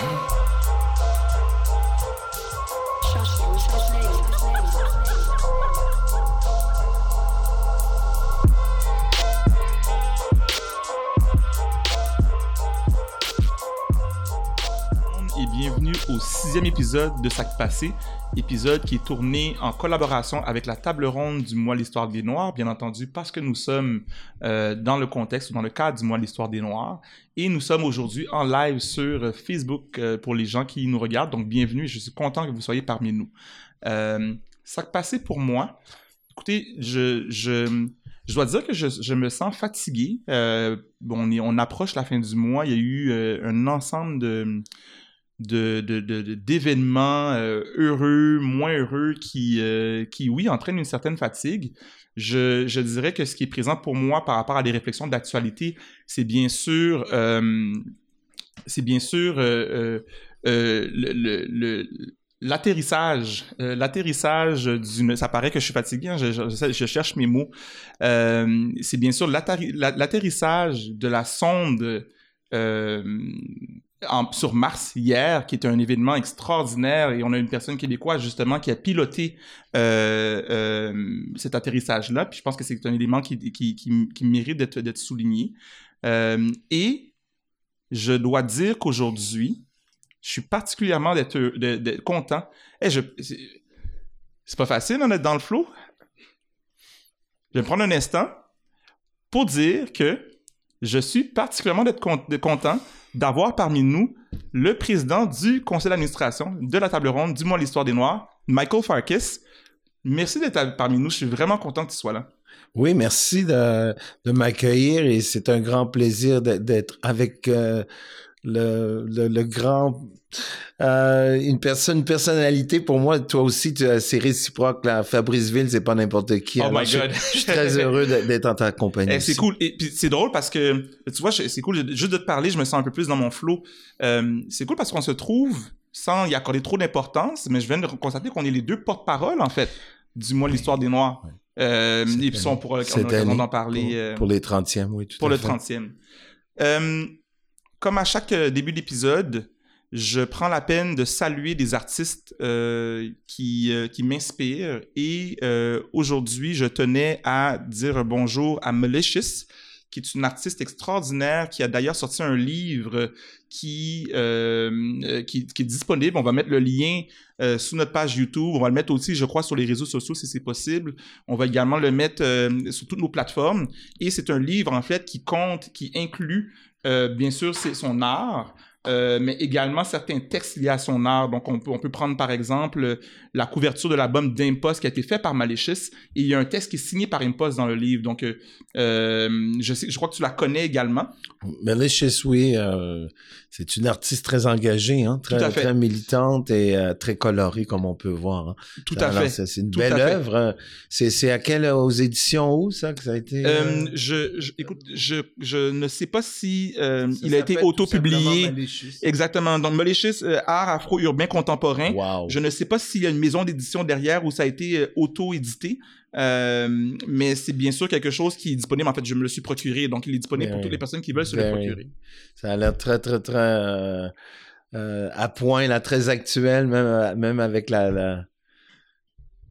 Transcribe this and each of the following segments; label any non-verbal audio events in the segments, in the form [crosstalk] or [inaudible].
et épisode de Sac Passé, épisode qui est tourné en collaboration avec la table ronde du mois L'Histoire des Noirs, bien entendu, parce que nous sommes euh, dans le contexte, dans le cadre du mois L'Histoire des Noirs, et nous sommes aujourd'hui en live sur Facebook euh, pour les gens qui nous regardent, donc bienvenue, je suis content que vous soyez parmi nous. Euh, Sac Passé pour moi, écoutez, je, dois dire que je, me sens fatigué. On, approche la fin du mois. Il y a eu un ensemble de de, d'événements euh, heureux, moins heureux, qui, euh, qui, oui, entraînent une certaine fatigue. Je, je dirais que ce qui est présent pour moi par rapport à des réflexions d'actualité, c'est bien sûr, euh, c'est bien sûr l'atterrissage, l'atterrissage ça paraît que je suis fatigué, hein, je, cherche mes mots. C'est bien sûr l'atterri- la- l'atterrissage de la sonde sur Mars hier, qui est un événement extraordinaire, et on a une personne québécoise justement qui a piloté euh, euh, cet atterrissage-là. Puis je pense que c'est un élément qui, qui, qui, mérite d'être souligné. Euh, et je dois dire qu'aujourd'hui, je suis particulièrement d'être de- d'être content. Eh, je, c'est pas facile d'en être dans le flow. Je vais prendre un instant pour dire que je suis particulièrement d'être con- de- content d'avoir parmi nous le président du conseil d'administration de la table ronde du mois L'Histoire des Noirs, Michael Farkis. Merci d'être parmi nous. Je suis vraiment content que tu sois là. Oui, merci de, m'accueillir et c'est un grand plaisir d'être- avec euh, le grand euh, une personne, une personnalité pour moi. Toi aussi, tu- c'est réciproque. Là. Fabrice Ville, c'est pas n'importe qui. Oh Alors, my God. je suis très heureux d'être en ta compagnie. Eh, c'est cool. Et puis c'est drôle parce que, tu vois, c'est cool. Juste de te parler, je me sens un peu plus dans mon flow. Euh, c'est cool parce qu'on se trouve sans y accorder trop d'importance, mais je viens de constater qu'on est les deux porte-parole, en fait, du mois L'Histoire des Noirs. Euh, Cette et puis ça, on pourra d'en parler. Pour, euh, pour les 30e, oui, tout pour à le fait. 30e. Euh, comme à chaque euh, début d'épisode, je prends la peine de saluer des artistes euh, qui, euh, qui m'inspirent. Et euh, aujourd'hui, je tenais à dire bonjour à Malicious, qui est une artiste extraordinaire, qui a d'ailleurs sorti un livre qui, euh, euh, qui, qui est disponible. On va mettre le lien euh, sous notre page YouTube. On va le mettre aussi, je crois, sur les réseaux sociaux si c'est possible. On va également le mettre euh, sur toutes nos plateformes. Et c'est un livre, en fait, qui compte, qui inclut, euh, bien sûr, son art, euh, mais également certains textes liés à son art. Donc, on peut, on peut prendre, par exemple, euh, la couverture de l'album d'Impost qui a été fait par Malicious. Et il y a un texte qui est signé par Impost dans le livre. Donc, euh, euh, je, sais, je crois que tu la connais également. Malicious, oui, euh, c'est une artiste très engagée, hein, très, très militante et euh, très colorée, comme on peut voir. hein. Tout à Alors, fait. C'est une Tout belle œuvre. C'est à quelle, aux éditions où, ça, que ça a été? Euh, euh, je, je- écoute, je, je ne sais pas si euh, il a été auto-publié. Malicious. Exactement. Donc, Malicious, euh, art afro-urbain contemporain. Wow. Je ne sais pas s'il y a une maison d'édition derrière où ça a été euh, auto-édité, euh, mais c'est bien sûr quelque chose qui est disponible. En fait, je me le suis procuré, donc il est disponible pour Very- toutes les personnes qui veulent se le very- procurer. Ça a l'air très, très, très à point, là, très actuel, même, même avec la, la,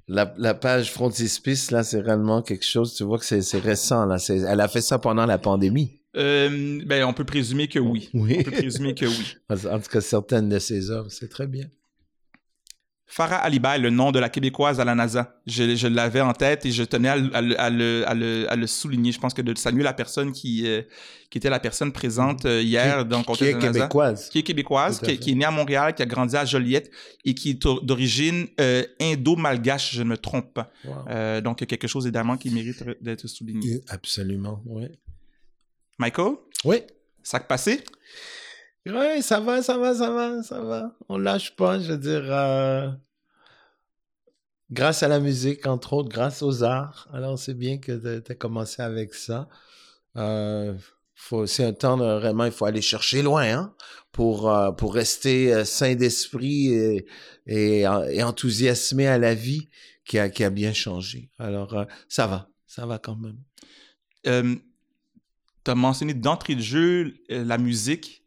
la, la page frontispice, là, c'est réellement quelque chose, tu vois que c'est récent, là. Elle a fait ça pendant la pandémie. Euh, ben, on peut présumer que oui. Oui. On peut présumer que oui. [laughs] En tout cas, certaines de ses œuvres, c'est très bien. Farah Aliba est le nom de la québécoise à la NASA. Je, je l'avais en tête et je tenais à, le- à le- à le, à le- à le souligner. Je pense que de saluer la personne qui, euh, qui était la personne présente euh, hier dans le qui est de la NASA. québécoise. qui est québécoise, qui, qui est née à Montréal, qui a grandi à Joliette et qui est or- d'origine euh, indo-malgache, je ne me trompe pas. Wow. Donc, quelque chose évidemment qui mérite d'être souligné. Absolument, oui. Michael, Oui. sac passé? Oui, ça va, ça va, ça va, ça va. On lâche pas, je veux dire. euh, Grâce à la musique, entre autres, grâce aux arts. Alors, c'est bien que tu as commencé avec ça. Euh, c'est un temps de, vraiment, il faut aller chercher loin hein, pour, euh, pour rester sain d'esprit et, et, et enthousiasmé à la vie qui a, qui a bien changé. Alors, ça va, ça va quand même. Tu as mentionné d'entrée de jeu euh, la musique.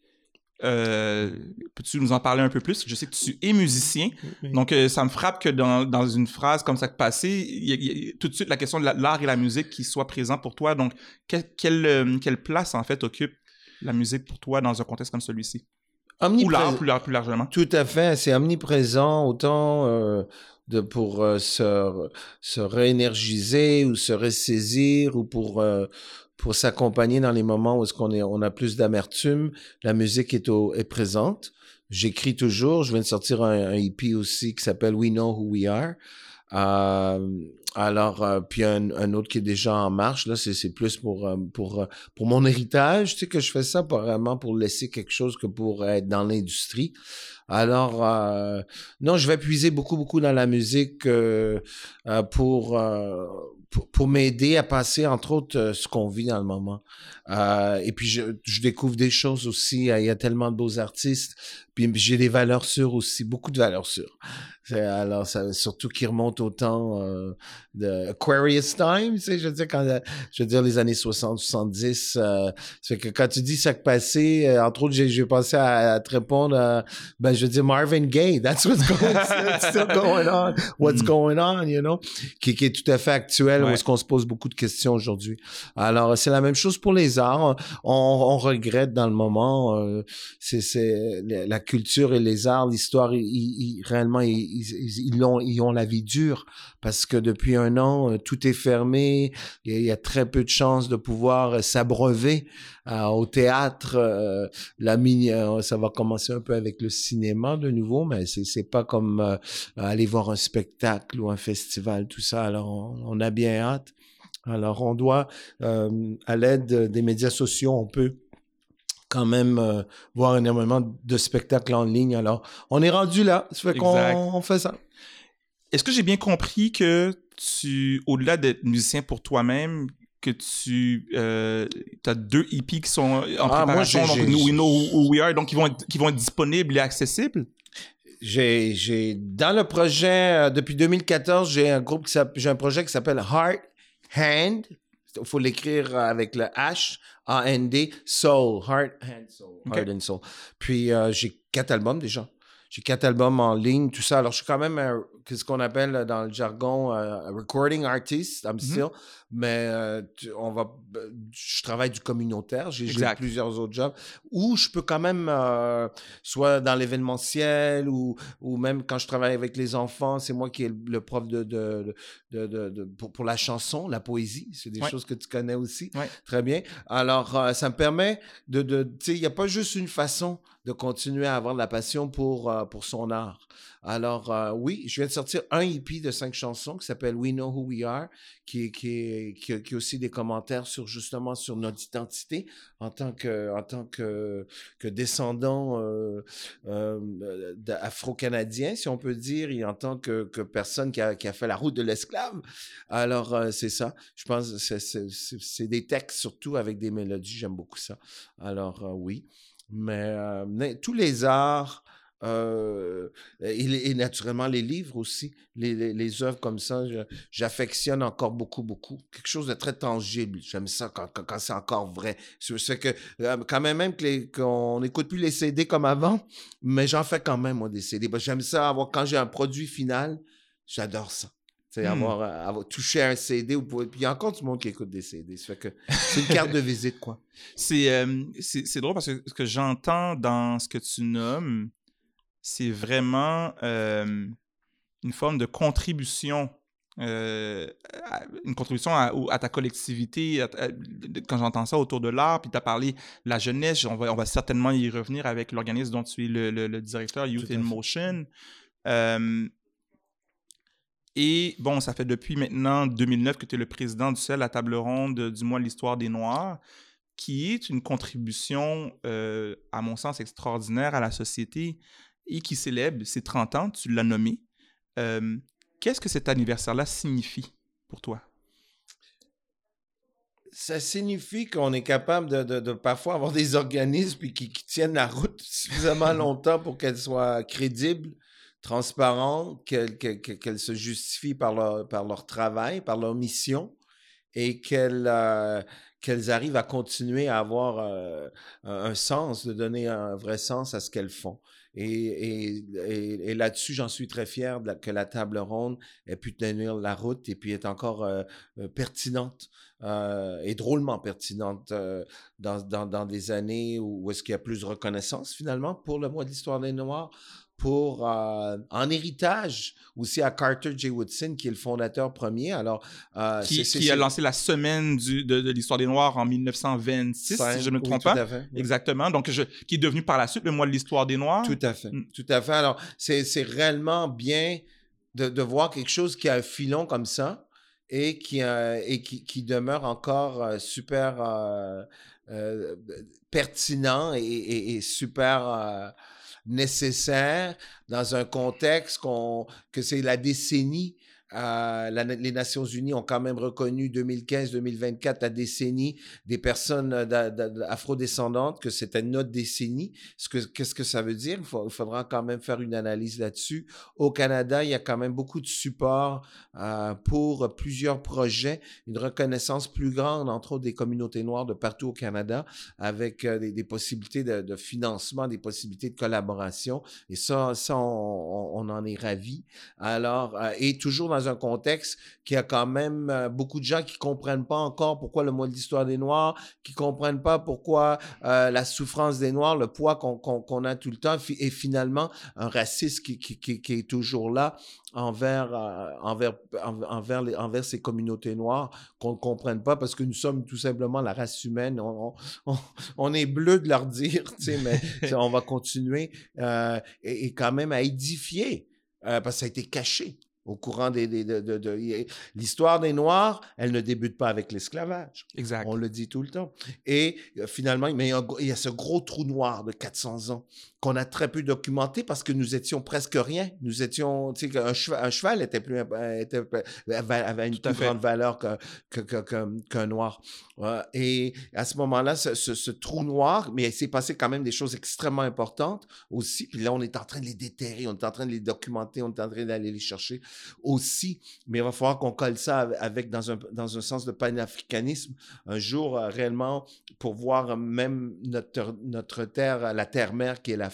Euh, peux-tu nous en parler un peu plus? Je sais que tu es musicien, donc euh, ça me frappe que dans, dans, une phrase comme ça que passé, il y, a, tout de suite la question de l'art et la musique qui soit présent pour toi. Donc, quelle, euh, quelle place en fait occupe la musique pour toi dans un contexte comme celui-ci? Ou l'art plus, plus, largement? Tout à fait, c'est omniprésent autant de, pour se, se réénergiser ou se ressaisir ou pour pour s'accompagner dans les moments où est-ce qu'on est, on a plus d'amertume. La musique est, au, est présente. J'écris toujours. Je viens de sortir un, EP aussi qui s'appelle We Know Who We Are. Euh, alors, euh, puis un, un, autre qui est déjà en marche, là, c'est plus pour, euh, pour, pour mon héritage. Tu sais que je fais ça pas vraiment pour laisser quelque chose que pour être dans l'industrie. Alors, non, je vais puiser beaucoup, beaucoup dans la musique pour pour, m'aider à passer, entre autres, euh, ce qu'on vit dans le moment. Euh, et puis, je, je, découvre des choses aussi. Il y a tellement de beaux artistes. Puis, j'ai des valeurs sûres aussi, beaucoup de valeurs sûres. Alors, ça, surtout qui remonte au temps euh, de Aquarius Time, tu sais, je veux dire, quand, je veux dire, les années 60, 70. Euh, fait que quand tu dis ça que passé, euh, entre autres, j'ai pensé à, à, te répondre, ben, je veux dire, Marvin Gaye, [laughs] that's what's going, still going on, what's mm. going on, you know, qui, qui, est tout à fait actuel, où est-ce qu'on se pose beaucoup de questions aujourd'hui. Alors, c'est la même chose pour les On, regrette dans le moment, euh, c'est la culture et les arts, l'histoire, réellement, ils, ont, ils ont la vie dure parce que depuis un an, euh, tout est fermé. Il y a, très peu de chances de pouvoir euh, s'abreuver au théâtre. la mini, ça va commencer un peu avec le cinéma de nouveau, mais c'est pas comme aller voir un spectacle ou un festival, tout ça. Alors on, a bien hâte. Alors on doit, à l'aide des médias sociaux, on peut quand même voir énormément de spectacles en ligne. Alors, on est rendu là. Ça fait qu'on fait ça. Est-ce que j'ai bien compris que tu, au-delà d'être musicien pour toi-même, que tu euh, as deux EP qui sont en ah, préparation, donc nous, We Know Who We Are, donc qui vont être, qui vont être disponibles et accessibles? J'ai, j'ai, dans le projet, euh, depuis 2014, j'ai un groupe qui j'ai un projet qui s'appelle Heart Hand. Il faut l'écrire avec le H, A-N-D, Soul, Heart, Hand, Soul, Heart and Soul. Puis euh, j'ai quatre albums déjà. J'ai quatre albums en ligne, tout ça. Alors, je suis quand même un, ce qu'on appelle dans le jargon euh, recording artist, I'm mm-hmm. still. Mais euh, on va, je travaille du communautaire. J'ai plusieurs autres jobs où je peux quand même, euh, soit dans l'événementiel ou, ou même quand je travaille avec les enfants, c'est moi qui est le prof de, de, de, de, pour, pour, la chanson, la poésie. C'est des choses que tu connais aussi. Très bien. Alors, ça me permet de, de tu sais, il n'y a pas juste une façon de continuer à avoir de la passion pour, euh, pour son art. Alors, euh, oui, je viens de sortir un EP de cinq chansons qui s'appelle We Know Who We Are, qui, qui, qui, qui, aussi des commentaires sur justement sur notre identité en tant que, en tant que, que descendant euh, euh afro-canadien, si on peut dire, et en tant que, que personne qui a, qui a fait la route de l'esclave. Alors, c'est ça. Je pense c'est des textes surtout avec des mélodies. J'aime beaucoup ça. Alors, oui. Euh, mais, tous les arts, euh, et, naturellement les livres aussi, les, les, œuvres comme ça, j'affectionne encore beaucoup, beaucoup. Quelque chose de très tangible. J'aime ça quand, quand, c'est encore vrai. C'est que euh, quand même, même qu'on n'écoute plus les CD comme avant, mais j'en fais quand même, moi, des CD. J'aime ça avoir, quand j'ai un produit final, j'adore ça. C'est mmh. avoir, avoir, touché un CD. Ou puis il y a encore du monde qui écoute des CD. Ça fait que c'est une carte de [laughs] visite, quoi. C'est, c'est, drôle parce que ce que j'entends dans ce que tu nommes, c'est vraiment une forme de contribution. une contribution à, ta collectivité. quand j'entends ça autour de l'art, puis tu as parlé de la jeunesse, on va, on va certainement y revenir avec l'organisme dont tu es le, le, directeur, Youth in Motion. Et bon, ça fait depuis maintenant 2009 que tu es le président du CEL à table ronde du mois l'histoire des Noirs, qui est une contribution, euh, à mon sens, extraordinaire à la société et qui célèbre ses 30 ans, tu l'as nommé. Euh, qu'est-ce que cet anniversaire-là signifie pour toi? ça signifie qu'on est capable de, parfois avoir des organismes qui, qui, tiennent la route suffisamment [laughs] longtemps pour qu'elles soient crédibles transparentes, qu'elles se justifient par leur, par leur travail, par leur mission, et qu'elles euh, qu'elles arrivent à continuer à avoir euh, un sens, de donner un vrai sens à ce qu'elles font. Et, et, là-dessus, j'en suis très fier que la table ronde ait pu tenir la route et puis est encore euh, euh, pertinente et drôlement pertinente dans, dans, dans, des années où, où est-ce qu'il y a plus de reconnaissance finalement pour le mois de l'histoire des Noirs, pour euh, en héritage aussi à Carter J. Woodson, qui est le fondateur premier. Alors, euh, qui, qui a lancé la semaine du, de, de l'histoire des Noirs en 1926, si je ne me trompe pas. Exactement. Donc, je, qui est devenu par la suite le mois de l'histoire des Noirs. Tout à fait. Mm. Tout à fait. Alors, c'est réellement bien de, de, voir quelque chose qui a un filon comme ça et qui, euh, et qui, qui, demeure encore super pertinent et, et, et super nécessaire dans un contexte qu'on, que c'est la décennie les Nations Unies ont quand même reconnu 2015-2024 la décennie des personnes euh, afrodescendantes, que c'était notre décennie. Ce que, qu'est-ce que ça veut dire? Il, faudra quand même faire une analyse là-dessus. Au Canada, il y a quand même beaucoup de support euh, pour plusieurs projets, une reconnaissance plus grande, entre autres des communautés noires de partout au Canada, avec euh, des, possibilités de, financement, des possibilités de collaboration. Et ça, ça on, on en est ravis. Alors, et toujours dans un contexte qui a quand même euh, beaucoup de gens qui comprennent pas encore pourquoi le mois de l'histoire des Noirs, qui comprennent pas pourquoi euh, la souffrance des Noirs, le poids qu'on qu a tout le temps, et finalement un racisme qui, qui, qui, qui est toujours là envers, euh, envers, envers, les, envers ces communautés noires qu'on ne comprenne pas parce que nous sommes tout simplement la race humaine. On, on, on est bleu de leur dire, mais [laughs] on va continuer euh, et, et, quand même à édifier euh, parce que ça a été caché au courant des, des de, de, de l'histoire des Noirs, elle ne débute pas avec l'esclavage. Exact. On le dit tout le temps. Et euh, finalement, mais il y, a, il y a ce gros trou noir de 400 ans qu'on a très peu documenté parce que nous étions presque rien. Nous étions, tu sais, un cheval, un cheval était plus, était, avait une plus grande valeur qu'un que, que, que, qu noir. Et à ce moment-là, ce, ce, ce, trou noir, mais il s'est passé quand même des choses extrêmement importantes aussi. Puis là, on est en train de les déterrer, on est en train de les documenter, on est en train d'aller les chercher aussi. Mais il va falloir qu'on colle ça avec, dans un, dans un sens de panafricanisme, un jour euh, réellement pour voir même notre, notre terre, la terre-mère qui est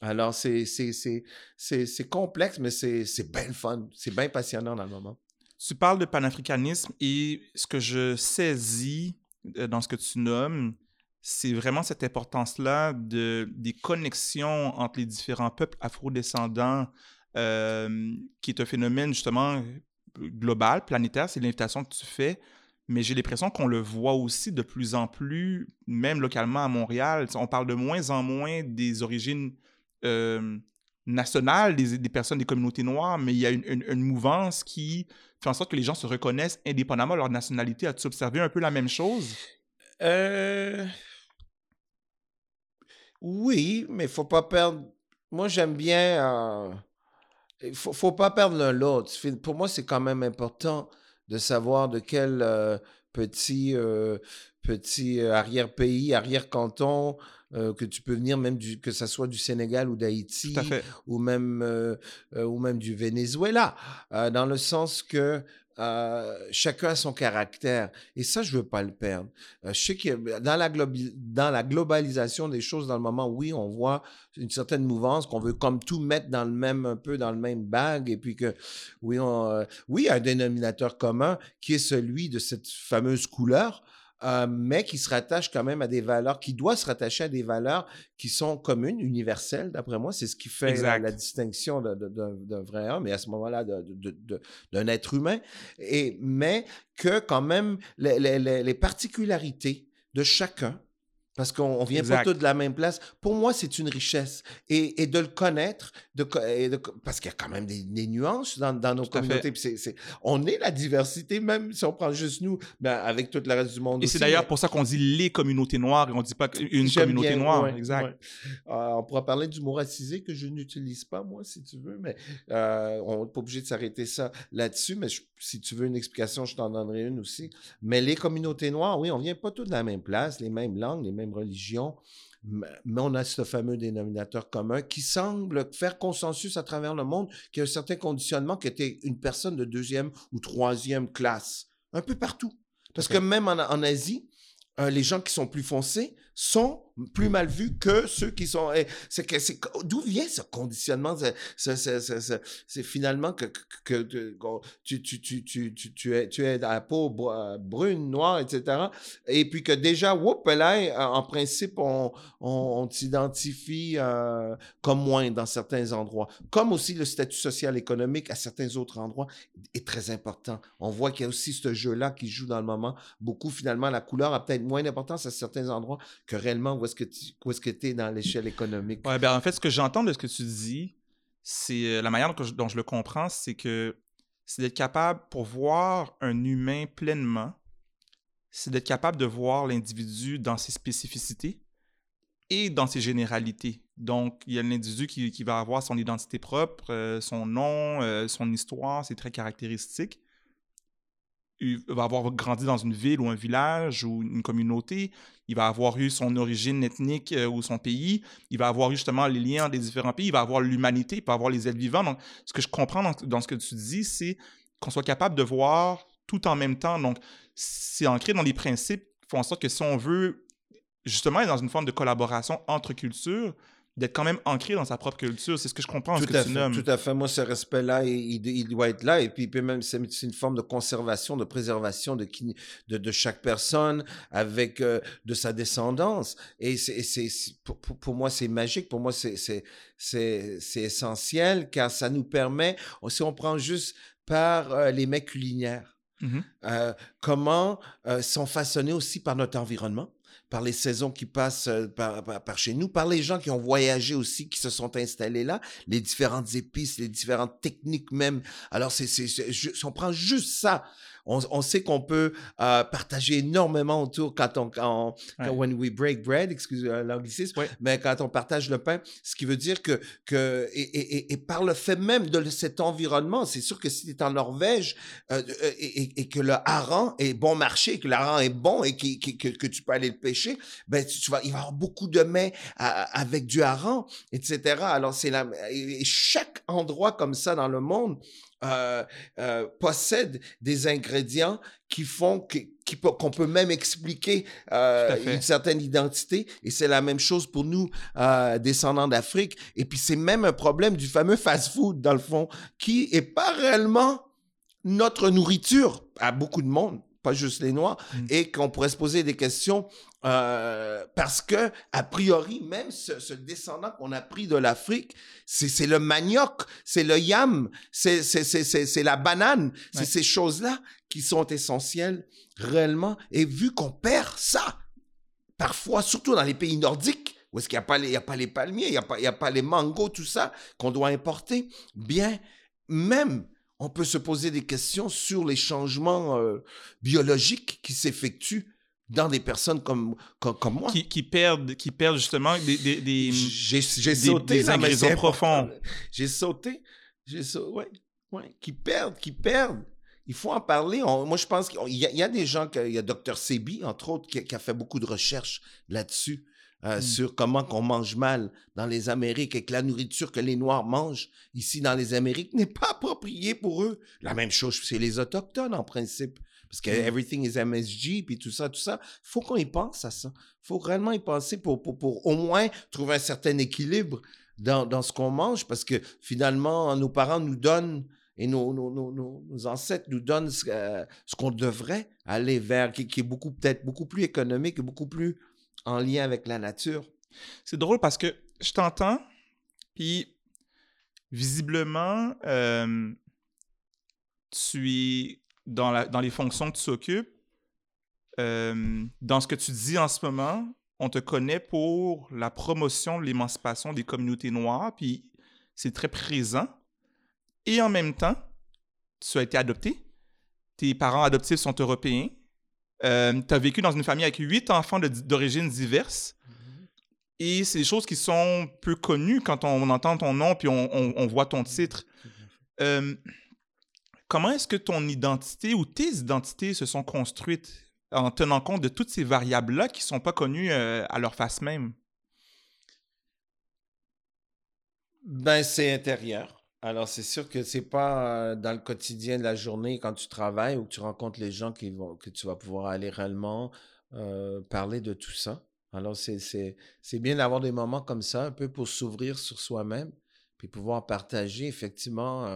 Alors, c'est complexe, mais c'est bien fun. C'est bien passionnant dans le moment. Tu parles de panafricanisme et ce que je saisis euh, dans ce que tu nommes, c'est vraiment cette importance-là de, des connexions entre les différents peuples afrodescendants euh, qui est un phénomène justement global, planétaire, c'est l'invitation que tu fais, mais j'ai l'impression qu'on le voit aussi de plus en plus, même localement à Montréal. On parle de moins en moins des origines euh, nationales des, personnes des communautés noires, mais il y a une, mouvance qui fait en sorte que les gens se reconnaissent indépendamment de leur nationalité. As-tu observé un peu la même chose? Euh... Oui, mais faut pas perdre. Moi, j'aime bien. Euh il faut, faut pas perdre l'un l'autre. Pour moi, c'est quand même important de savoir de quel euh, petit, euh, petit euh, arrière-pays, arrière-canton euh, que tu peux venir, même du, que ce soit du Sénégal ou d'Haïti, ou, même, euh, ou même du Venezuela, dans le sens que euh, chacun a son caractère. Et ça, je veux pas le perdre. Euh, je sais que dans la, dans la globalisation des choses, dans le moment, oui, on voit une certaine mouvance qu'on veut comme tout mettre dans le même, un peu dans le même bag. Et puis que, oui, on, euh, oui, un dénominateur commun qui est celui de cette fameuse couleur. Euh, mais qui se rattache quand même à des valeurs, qui doit se rattacher à des valeurs qui sont communes, universelles, d'après moi. C'est ce qui fait la, la, distinction d'un vrai homme, et à ce moment-là, d'un être humain. Et, mais que quand même, les, les, les particularités de chacun parce qu'on vient exact. pas tous de la même place. Pour moi, c'est une richesse. Et, et, de le connaître, de, de parce qu'il y a quand même des, des nuances dans, dans nos Tout communautés. C est, on est la diversité, même si on prend juste nous, ben, avec tout le reste du monde. Et c'est d'ailleurs pour ça qu'on dit les communautés noires et on dit pas une communauté bien, noire. Ouais, exact. Ouais. Euh, on pourra parler du mot racisé que je n'utilise pas, moi, si tu veux, mais euh, on n'est pas obligé de s'arrêter ça là-dessus. Mais je, si tu veux une explication, je t'en donnerai une aussi. Mais les communautés noires, oui, on vient pas tous de la même place, les mêmes langues, les mêmes religion, mais on a ce fameux dénominateur commun qui semble faire consensus à travers le monde, qui a un certain conditionnement qui était une personne de deuxième ou troisième classe, un peu partout. Parce okay. que même en, en Asie, euh, les gens qui sont plus foncés sont plus mal vus que ceux qui sont. eh, C'est que c'est d'où vient ce conditionnement C'est- finalement que, que, que- tu, tu, tu, tu, tu, tu es tu es à peau br- brune, noire, etc. Et puis que déjà, whoop, là, euh, en principe, on, on, on t'identifie euh, comme moins dans certains endroits. Comme aussi le statut social économique à certains autres endroits est très important. On voit qu'il y a aussi ce jeu-là qui joue dans le moment. Beaucoup, finalement, la couleur a peut-être moins d'importance à certains endroits que réellement où est-ce que tu es dans l'échelle économique? Ouais, ben en fait, ce que j'entends de ce que tu dis, c'est euh, la manière dont je, le comprends, c'est que c'est d'être capable, pour voir un humain pleinement, c'est d'être capable de voir l'individu dans ses spécificités et dans ses généralités. Donc, il y a l'individu qui, qui va avoir son identité propre, euh, son nom, euh, son histoire, ses traits caractéristiques. Va avoir grandi dans une ville ou un village ou une communauté. Il va avoir eu son origine ethnique euh, ou son pays. Il va avoir eu justement les liens des différents pays. Il va avoir l'humanité. Il peut avoir les êtres vivants. Donc, ce que je comprends dans, dans ce que tu dis, c'est qu'on soit capable de voir tout en même temps. Donc, c'est ancré dans les principes qui font en sorte que si on veut justement être dans une forme de collaboration entre cultures, d'être quand même ancré dans sa propre culture. C'est ce que je comprends ce Tout que à, tu fait, nommes. tout à fait. Moi, ce respect-là, il, doit être là. Et puis, puis même, c'est une forme de conservation, de préservation de, qui, de, de chaque personne avec euh, de sa descendance. Et c'est, pour, moi, c'est magique. Pour moi, c'est, essentiel car ça nous permet, si on prend juste par euh, les mets culinaires, Mhm. euh, comment sont façonnés aussi par notre environnement, par les saisons qui passent euh, par, chez nous, par les gens qui ont voyagé aussi, qui se sont installés là, les différentes épices, les différentes techniques même. Alors, c'est, c'est, c'est- si on prend juste ça, on, on sait qu'on peut euh, partager énormément autour quand on, quand, Ouais. when we break bread, excusez euh, l'anglicisme, Ouais. mais quand on partage le pain, ce qui veut dire que, que et, et- et- par le fait même de cet environnement, c'est sûr que si tu es en Norvège euh, euh, et, et- que le hareng est bon marché, que le hareng est bon et qui- qui- que, que tu peux aller le pêcher, ben tu, tu vas, il va y avoir beaucoup de mets à- avec du hareng, etc. Alors c'est la, chaque endroit comme ça dans le monde euh, euh, possède des ingrédients qui font que- qui peut- qu'on peut même expliquer euh, une certaine identité. Et c'est la même chose pour nous, euh, descendants d'Afrique. Et puis c'est même un problème du fameux fast-food, dans le fond, qui est pas réellement notre nourriture à beaucoup de monde, pas juste les Noirs, Mm. et qu'on pourrait se poser des questions euh, parce que, a priori, même ce, ce descendant qu'on a pris de l'Afrique, c'est le manioc, c'est le yam, c'est la banane, c'est Ouais. ces choses-là qui sont essentielles réellement. Et vu qu'on perd ça, parfois, surtout dans les pays nordiques, où est-ce qu'il n'y a, pas les- il y a pas les palmiers, il n'y a, pas- il y a pas les mangos, tout ça, qu'on doit importer, bien, même, on peut se poser des questions sur les changements euh, biologiques qui s'effectuent dans des personnes comme, comme, comme moi. Qui, qui perdent, qui perdent justement des, des, des- J'ai j'ai des- sauté des ingrédients profonds. J'ai sauté. J'ai sauté. Ouais, ouais. Qui perdent, qui perdent. Il faut en parler. On- moi, je pense qu'il y, a- il y a des gens, que- il y a Dr. Sebi, entre autres, qui, qui a fait beaucoup de recherches là-dessus, euh, Mm. sur comment qu'on mange mal dans les Amériques et que la nourriture que les Noirs mangent ici dans les Amériques n'est pas appropriée pour eux. La même chose chez les Autochtones, en principe. Parce que Mm. everything is MSG, puis tout ça, tout ça. faut qu'on y pense à ça. faut réellement y penser pour, pour, pour au moins trouver un certain équilibre dans, dans ce qu'on mange, parce que finalement, nos parents nous donnent et nos, nos, nos, nos, nos ancêtres nous donnent ce, euh, ce qu'on devrait aller vers, qui, qui est beaucoup peut-être beaucoup plus économique et beaucoup plus en lien avec la nature. C'est drôle parce que je t'entends, puis visiblement, euh, tu es dans, la, dans les fonctions que tu occupes, euh, dans ce que tu dis en ce moment, on te connaît pour la promotion de l'émancipation des communautés noires, puis c'est très présent. Et en même temps, tu as été adopté. Tes parents adoptifs sont européens. Euh, tu as vécu dans une famille avec huit enfants d'origines diverses. Et c'est des choses qui sont peu connues quand on entend ton nom puis on, on- on voit ton titre. Euh, comment est-ce que ton identité ou tes identités se sont construites en tenant compte de toutes ces variables-là qui ne sont pas connues euh, à leur face même? Ben, c'est intérieur. Alors, c'est sûr que c'est pas euh, dans le quotidien de la journée quand tu travailles ou que tu rencontres les gens que tu vas pouvoir aller réellement euh, parler de tout ça. Alors, c'est bien d'avoir des moments comme ça, un peu pour s'ouvrir sur soi-même, puis pouvoir partager effectivement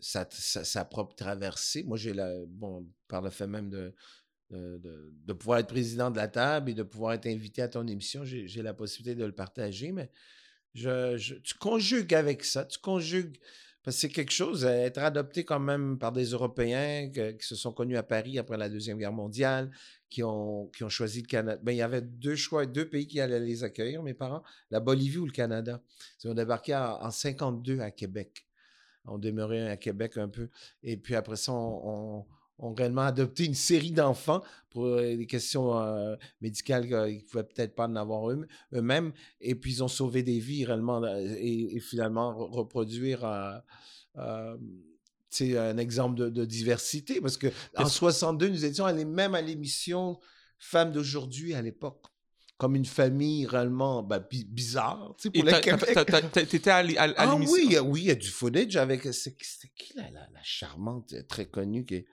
sa, sa, propre traversée. Moi, j'ai la, bon, par le fait même de, de, pouvoir être président de la table et de pouvoir être invité à ton émission, j'ai la possibilité de le partager, mais je, tu conjugues avec ça, tu conjugues parce que c'est quelque chose, être adopté quand même par des Européens qui se sont connus à Paris après la Deuxième Guerre mondiale, qui ont, qui ont choisi le Canada. Ben, il y avait deux choix, deux pays qui allaient les accueillir, mes parents, la Bolivie ou le Canada. Ils ont débarqué en, en 52 à Québec. On demeurait à Québec un peu. Et puis après ça, on ont réellement adopté une série d'enfants pour euh, des questions euh, médicales qu'ils ne pouvaient peut-être pas en avoir eux-mêmes. Et puis, ils ont sauvé des vies réellement euh, et, finalement reproduire un exemple de, diversité. Parce que en 62, nous étions allés même à l'émission Femmes d'aujourd'hui à l'époque comme une famille réellement ben, bizarre, tu sais, pour le T'étais à, à, à ah, oui, oui, il y a du footage avec... C'était qui la, la, la, charmante, très connue, qui est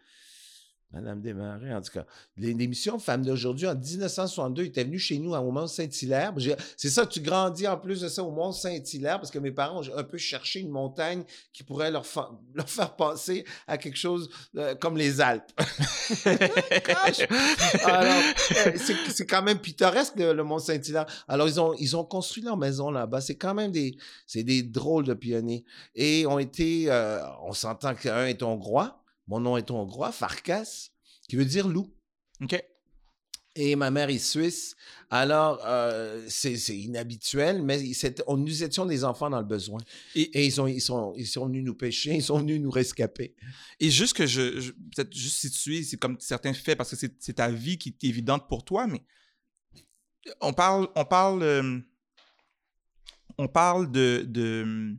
Madame Desmarais, en tout cas. L'émission Femmes d'aujourd'hui, en 1962, était venue chez nous au Mont-Saint-Hilaire. C'est ça, tu grandis en plus de ça au Mont-Saint-Hilaire parce que mes parents ont un peu cherché une montagne qui pourrait leur, [laughs] faire penser à quelque chose euh, comme les Alpes. [laughs] Euh, c'est quand même pittoresque, le, Mont-Saint-Hilaire. Alors, ils ont, ils ont construit leur maison là-bas. C'est quand même des, des drôles de pionniers. Et ont été, euh, on s'entend qu'un est hongrois, mon nom est hongrois, Farkas, qui veut dire loup. OK. Et ma mère est suisse. Alors, euh, c'est inhabituel, mais on, nous étions des enfants dans le besoin. Et, ils, sont, ils, sont, ils sont venus nous pêcher, ils sont venus nous rescaper. Et juste que je, peut-être juste situer, c'est comme certains faits, parce que c'est ta vie qui est évidente pour toi, mais on parle, on parle, euh, on parle de, de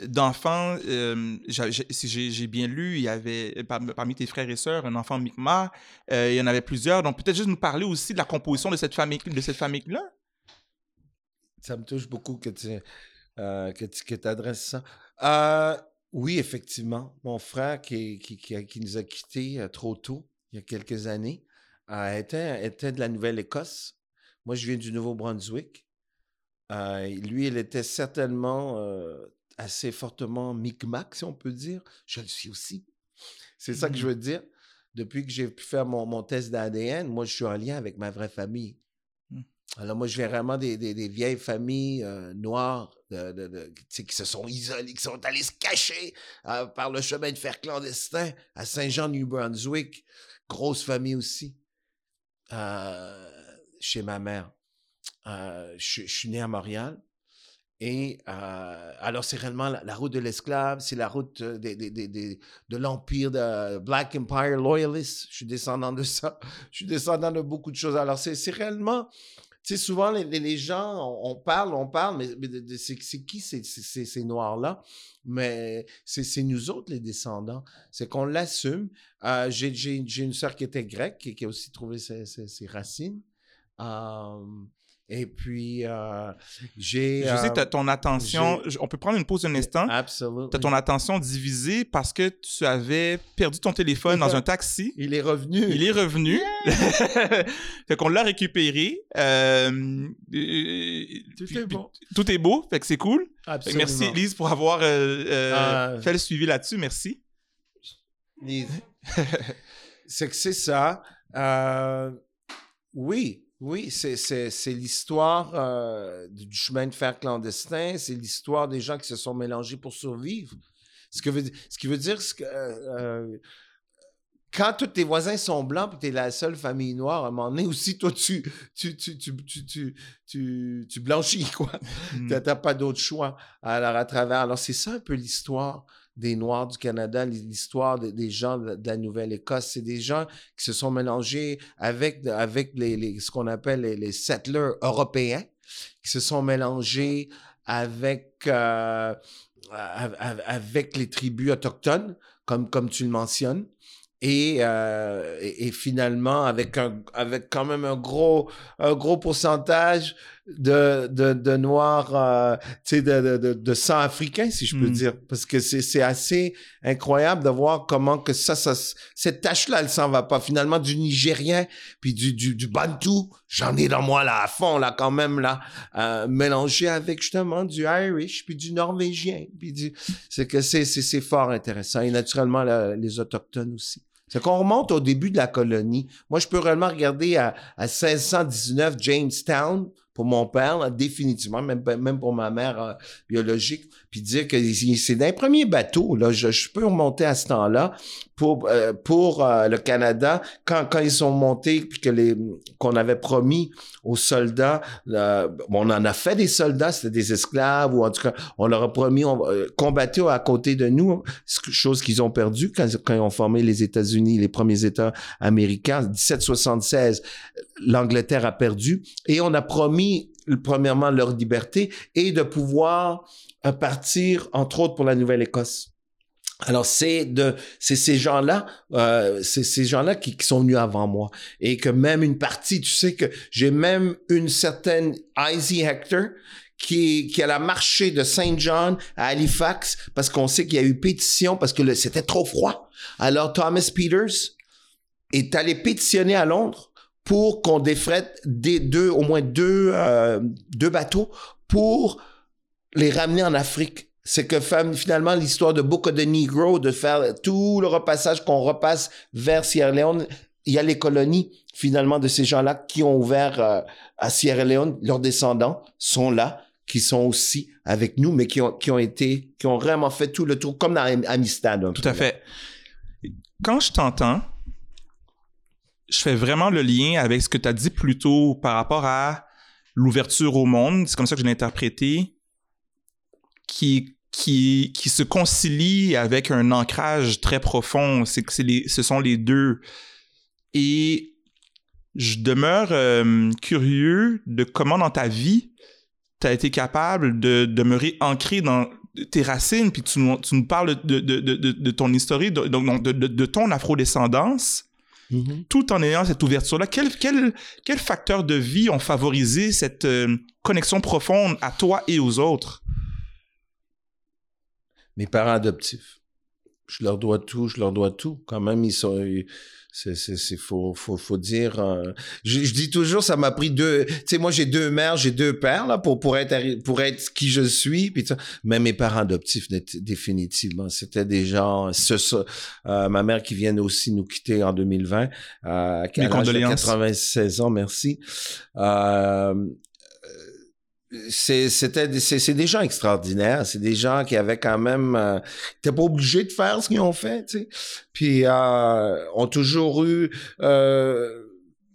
d'enfants, euh, si j'ai bien lu, il y avait parmi tes frères et sœurs un enfant Mi'kmaq, euh, il y en avait plusieurs. Donc peut-être juste nous parler aussi de la composition de cette famille de cette famille là. Ça me touche beaucoup que tu euh, que tu adresses ça. Euh, oui, effectivement, mon frère qui, qui, qui, nous a quittés trop tôt, il y a quelques années, était, était de la Nouvelle-Écosse. Moi, je viens du Nouveau-Brunswick. lui, il était certainement assez fortement micmac, si on peut dire. Je le suis aussi. C'est ça que je mmh. veux dire. Depuis que j'ai pu faire mon, mon test d'ADN, moi, je suis en lien avec ma vraie famille. Mmh. Alors, moi, je viens vraiment des, des, vieilles familles euh, noires de, qui se sont isolées, qui sont allées se cacher euh, par le chemin de fer clandestin à Saint-Jean-New-Brunswick. Grosse famille aussi. Euh, chez ma mère. je, suis né à Montréal. Et euh, alors, c'est réellement la, route de l'esclave, c'est la route de, de l'empire de Black Empire Loyalist. Je suis descendant de ça. [laughs] Je suis descendant de beaucoup de choses. Alors, c'est réellement, tu sais, souvent, les, les, gens, on, parle, on parle, mais, c'est qui ces, ces, Noirs-là? Mais c'est nous autres, les descendants. C'est qu'on l'assume. Euh, J'ai une sœur qui était grecque, qui, qui a aussi trouvé ses, ses racines. Euh, et puis, euh, [laughs] j'ai. Je sais que tu as ton attention. On peut prendre une pause un instant. Absolument. Tu as ton attention divisée parce que tu avais perdu ton téléphone dans un taxi. [laughs] Il est revenu. Il est revenu. [laughs] fait qu'on l'a récupéré. Euh, tout est beau. Tout est beau. Fait que c'est cool. Absolument. merci, Lise, pour avoir euh, ah. fait le suivi là-dessus. Merci. Lise. c'est que c'est ça. oui oui, c'est l'histoire euh, du chemin de fer clandestin, c'est l'histoire des gens qui se sont mélangés pour survivre. Ce, que veut, ce qui veut dire que euh, euh, quand tous tes voisins sont blancs et tu es la seule famille noire, à un moment donné aussi, toi, tu, tu, tu, tu, tu, blanchis, quoi. Mmh. Tu n'as pas d'autre choix. Alors, à travers. Alors, c'est ça un peu l'histoire des Noirs du Canada, l'histoire des gens de, la Nouvelle-Écosse. C'est des gens qui se sont mélangés avec, avec les, ce qu'on appelle les, settlers européens, qui se sont mélangés avec, euh, avec les tribus autochtones, comme, comme tu le mentionnes. Et, euh, et, finalement avec un avec quand même un gros un gros pourcentage de, de, de noirs, euh, tu sais, de, de, de, sang africain, si je peux Mm. dire. Parce que c'est, c'est assez incroyable de voir comment que ça, ça cette tâche-là, elle s'en va pas. Finalement, du Nigérien, puis du, du, du Bantu, j'en ai dans moi, là, à fond, là, quand même, là, euh, mélangé avec, justement, du Irish, puis du Norvégien, puis du... C'est que c'est, fort intéressant. Et naturellement, les Autochtones aussi. C'est qu'on remonte au début de la colonie. Moi, je peux réellement regarder à, à 1619 Jamestown pour mon père, là, définitivement, même, même pour ma mère euh, biologique, puis dire que c'est d'un premier bateau. Là, je, je peux remonter à ce temps-là pour euh, pour euh, le Canada quand quand ils sont montés puis que les qu'on avait promis aux soldats. on en a fait des soldats, c'était des esclaves ou en tout cas on leur a promis on euh, combattre à côté de nous, chose qu'ils ont perdu quand quand ils ont formé les États-Unis, les premiers États américains. 1776, l'Angleterre a perdu et on a promis premièrement leur liberté et de pouvoir euh, partir entre autres pour la Nouvelle-Écosse. Alors c'est de c'est ces gens-là euh, c'est ces gens-là qui, qui sont venus avant moi et que même une partie tu sais que j'ai même une certaine Izzy Hector qui qui a la marché de Saint John à Halifax parce qu'on sait qu'il y a eu pétition parce que c'était trop froid. Alors Thomas Peters est allé pétitionner à Londres pour qu'on défrette des deux au moins deux euh, deux bateaux pour les ramener en Afrique. C'est que finalement l'histoire de of the Negro, de faire tout le repassage qu'on repasse vers Sierra Leone, il y a les colonies finalement de ces gens-là qui ont ouvert euh, à Sierra Leone, leurs descendants sont là, qui sont aussi avec nous, mais qui ont, qui ont été, qui ont vraiment fait tout le tour, comme dans Am- Amistad. Tout à fait. Quand je t'entends, je fais vraiment le lien avec ce que tu as dit plus tôt par rapport à l'ouverture au monde. C'est comme ça que je l'ai interprété. Qui, qui, qui se concilie avec un ancrage très profond. C'est que les, ce sont les deux. Et je demeure euh, curieux de comment dans ta vie, tu as été capable de demeurer ancré dans tes racines, puis tu nous, tu nous parles de, de, de, de, ton historique, donc de, de ton afrodescendance, Mhm. tout en ayant cette ouverture-là. Quel, quel, quel facteurs de vie ont favorisé cette euh, connexion profonde à toi et aux autres? Mes parents adoptifs. Je leur dois tout, je leur dois tout. Quand même, ils sont. ils- C'est, c'est, c'est faut, faut, faut dire. euh, je, je dis toujours, ça m'a pris deux. Tu sais, moi, j'ai deux mères, j'ai deux pères là pour pour être pour être qui je suis. Puis mais mes parents adoptifs, définitivement, c'était des gens. Ce, ce- euh, ma mère qui vient aussi nous quitter en 2020. Euh, à l'âge de condoléances. 96 ans, merci. Euh, c'était c'est des gens extraordinaires. C'est des gens qui avaient quand même euh, t'es pas obligé de faire ce qu'ils ont fait tu sais. Puis euh, ont toujours eu euh,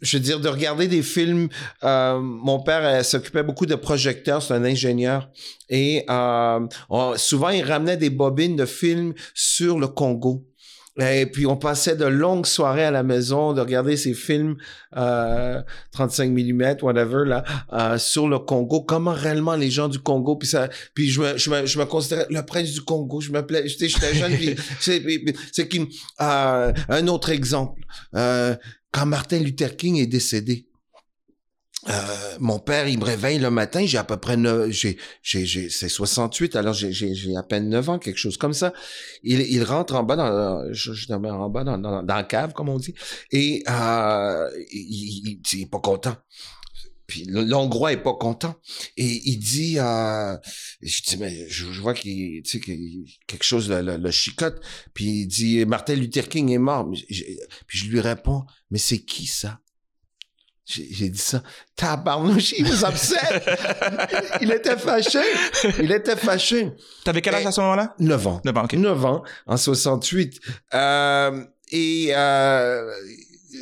je veux dire de regarder des films euh, mon père euh, s'occupait beaucoup de projecteurs. C'est un ingénieur. Et souvent il ramenait des bobines de films sur le Congo et puis on passait de longues soirées à la maison de regarder ces films euh, 35 mm whatever là euh, sur le Congo. Comment réellement les gens du Congo puis ça puis je me je me, je me considérais le prince du Congo. Je m'appelais j'étais j'étais jeune [laughs] c'est qui euh, un autre exemple. Euh, quand Martin Luther King est décédé euh, mon père, il me réveille le matin, j'ai à peu près j'ai, j'ai, j'ai, c'est 68, alors j'ai, j'ai, à peine 9 ans, quelque chose comme ça. Il, il rentre en bas dans, je, je en bas dans, dans, dans la cave, comme on dit, et euh, il, il, est pas content. Puis l'Hongrois est pas content. Et il dit, euh, je dis, mais je, vois qu'il, tu sais, qu'il- quelque chose le, le, chicote. Puis il dit, Martin Luther King est mort. Puis je lui réponds, mais c'est qui ça? J'ai dit ça. Tabarnouche, il was upset. [laughs] il était fâché. Il était fâché. T'avais quel âge à ce moment-là? 9 ans. 9 ans, ok. 9 ans, en 68. Euh, et euh,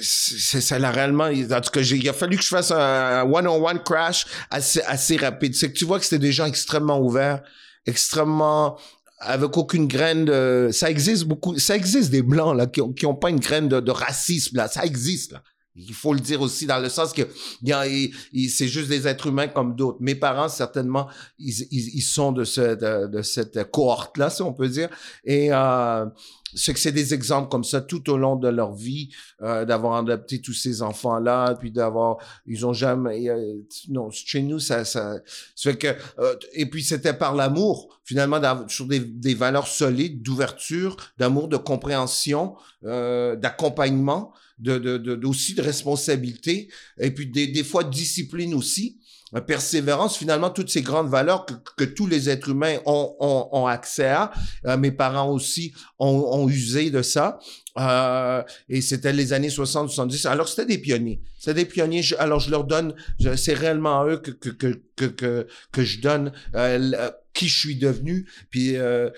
ça l'a réellement en tout cas il a fallu que je fasse un one on one crash assez assez rapide c'est que tu vois que c'était des gens extrêmement ouverts extrêmement avec aucune graine de ça existe beaucoup ça existe des blancs là qui ont, qui ont pas une graine de, de racisme là ça existe là Il faut le dire aussi dans le sens que c'est juste des êtres humains comme d'autres. Mes parents, certainement, ils, ils, ils sont de, ce, de, de cette cohorte-là, si on peut dire. Et euh, c'est que c'est des exemples comme ça tout au long de leur vie, euh, d'avoir adopté tous ces enfants-là, puis d'avoir, ils ont jamais, euh, non, chez nous, ça, ça, ça fait que, euh, et puis c'était par l'amour, finalement, sur des, des valeurs solides, d'ouverture, d'amour, de compréhension, euh, d'accompagnement, de, de, de, aussi de responsabilité, et puis des, des fois de discipline aussi. euh, Persévérance, finalement, toutes ces grandes valeurs que, que tous les êtres humains ont, ont, ont accès à. Euh, mes parents aussi ont, ont usé de ça. Euh, et c'était les années 60-70. Alors, c'était des pionniers. C'était des pionniers. Alors, je leur donne, c'est réellement à eux que, que, que, que, que, je donne euh, euh, qui je suis devenu. Puis, euh,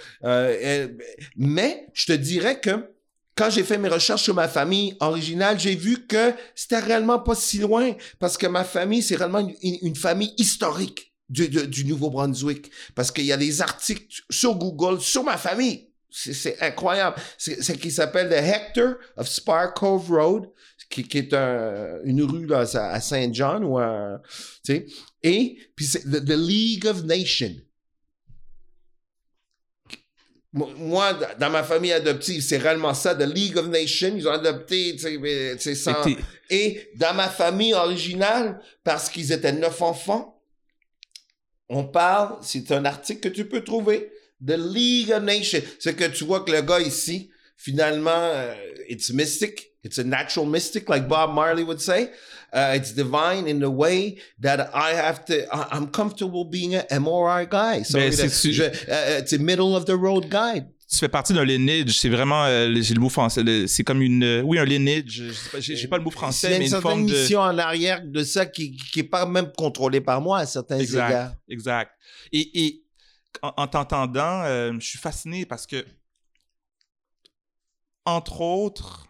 mais je te dirais que quand j'ai fait mes recherches sur ma famille originale, j'ai vu que c'était réellement pas si loin parce que ma famille, c'est réellement une, famille historique du, Nouveau-Brunswick parce qu'il y a des articles sur Google sur ma famille. C'est- incroyable. C'est c'est qui s'appelle The Hector of Spar Cove Road, qui, est un- une rue là, à Saint John ou tu sais. Et puis c'est the League of Nations. Mo- Moi, dans ma famille adoptive, c'est réellement ça, The League of Nations. Ils ont adopté, que t'es- Et dans ma famille originale, parce qu'ils étaient neuf enfants, on parle, c'est un article que tu peux trouver, The League of Nations. C'est que tu vois que le gars ici, finalement, euh, it's mystic. It's a natural mystic, like Bob Marley would say. Uh, it's divine in the way that I have to, I- I'm comfortable being a MRI guy. So, Ben, su- je- uh, it's a middle of the road guy. tu fais partie d'un lineage. C'est vraiment, euh, j'ai le mot français. C'est comme une, euh, oui, un lineage. J'ai pas le mot français, a mais une une certaine forme de. mission en arrière de ça qui, qui est pas même contrôlée par moi à certains Exact. égards. Exact. Et, et en, en t'entendant, euh, je suis fasciné parce que, entre autres,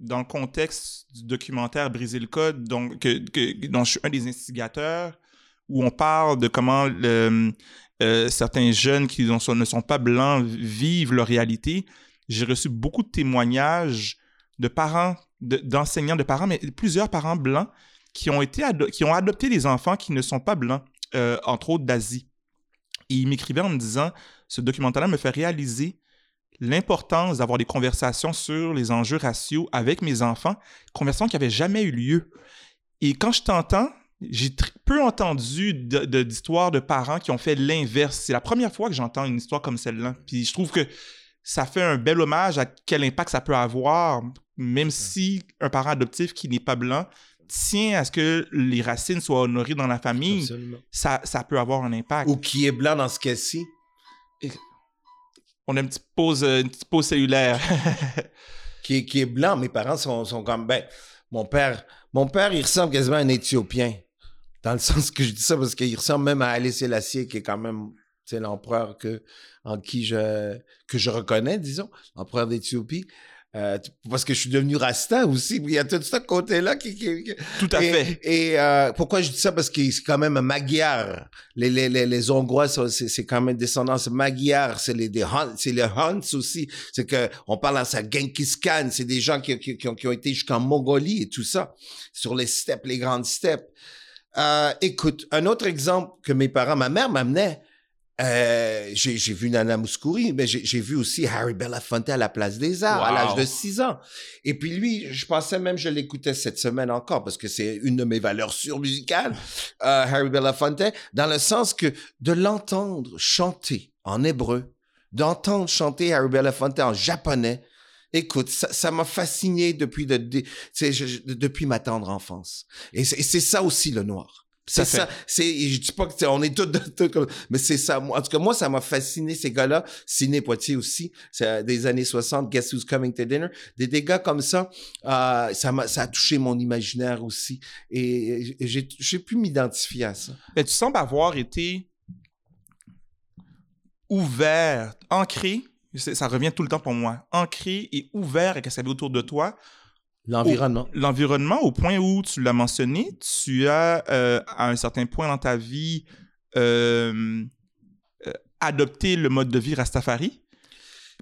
dans le contexte du documentaire Briser le code, donc, que, que- dont je suis un des instigateurs, où on parle de comment euh, certains jeunes qui ne sont, pas blancs vivent leur réalité, j'ai reçu beaucoup de témoignages de parents, de- d'enseignants, de, parents, mais plusieurs parents blancs qui ont, été qui ont adopté des enfants qui ne sont pas blancs, euh, entre autres d'Asie. Ils m'écrivaient en me disant, ce documentaire-là me fait réaliser l'importance d'avoir des conversations sur les enjeux raciaux avec mes enfants, conversations qui n'avaient jamais eu lieu. Et quand je t'entends, j'ai peu entendu de- de- d'histoires de, parents qui ont fait l'inverse. C'est la première fois que j'entends une histoire comme celle-là. Puis je trouve que ça fait un bel hommage à quel impact ça peut avoir, même si un parent adoptif qui n'est pas blanc tient à ce que les racines soient honorées dans la famille, Absolument. ça, ça peut avoir un impact. Ou qui est blanc dans ce cas-ci. On a une petite pause, euh, cellulaire. [laughs] Qui est, qui blanc. Mes parents sont, comme, ben, mon père, mon père, il ressemble quasiment à un Éthiopien. Dans le [laughs] sens que je dis ça parce qu'il ressemble même à Haïlé Sélassié, qui est quand même, l'empereur que, en qui je, que je reconnais, disons, l'empereur d'Éthiopie. Euh, parce que je suis devenu rasta aussi. Il y a tout ce côté-là qui, qui- qui- Tout à et, fait. Et euh, pourquoi je dis ça? Parce que c'est quand même magyar. Les, les, les, les Hongrois, c'est c'est quand même descendance magyar. C'est les, des c'est les Huns aussi. C'est que on parle à ça Genghis Khan. C'est des gens qui, qui, qui ont, qui ont été jusqu'en Mongolie et tout ça. Sur les steppes, les grandes steppes. Euh, écoute, un autre exemple que mes parents, ma mère m'amenait, euh, j'ai j'ai vu Nana Mouskouri, mais j'ai j'ai vu aussi Harry Belafonte à la Place des Arts à l'âge de 6 ans. Et puis lui, je pensais même je l'écoutais cette semaine encore parce que c'est une de mes valeurs sûres musicales, euh, Harry Belafonte, dans le sens que de l'entendre chanter en hébreu, d'entendre chanter Harry Belafonte en japonais, écoute, ça ça m'a fasciné depuis, de, de- je- je- depuis ma tendre enfance. Et c'est et c'est ça aussi le noir. C'est ça. C'est, je dis pas que on est tous, [laughs] tous comme, mais c'est ça. Moi, En tout cas, moi, ça m'a fasciné ces gars-là. Ciné Poitiers aussi, c'est euh, des années 60. Guess Who's Coming to Dinner. Des, des gars comme ça, euh, ça m'a, ça a touché mon imaginaire aussi. Et j'ai, j'ai pu m'identifier à ça. Mais tu sembles avoir été ouvert, ancré, ça revient tout le temps pour moi, ancré et ouvert à ce qu'il y avait autour de toi, L'environnement. l'environnement au point où tu l'as mentionné, tu as euh, à un certain point dans ta vie euh, euh, adopté le mode de vie Rastafari.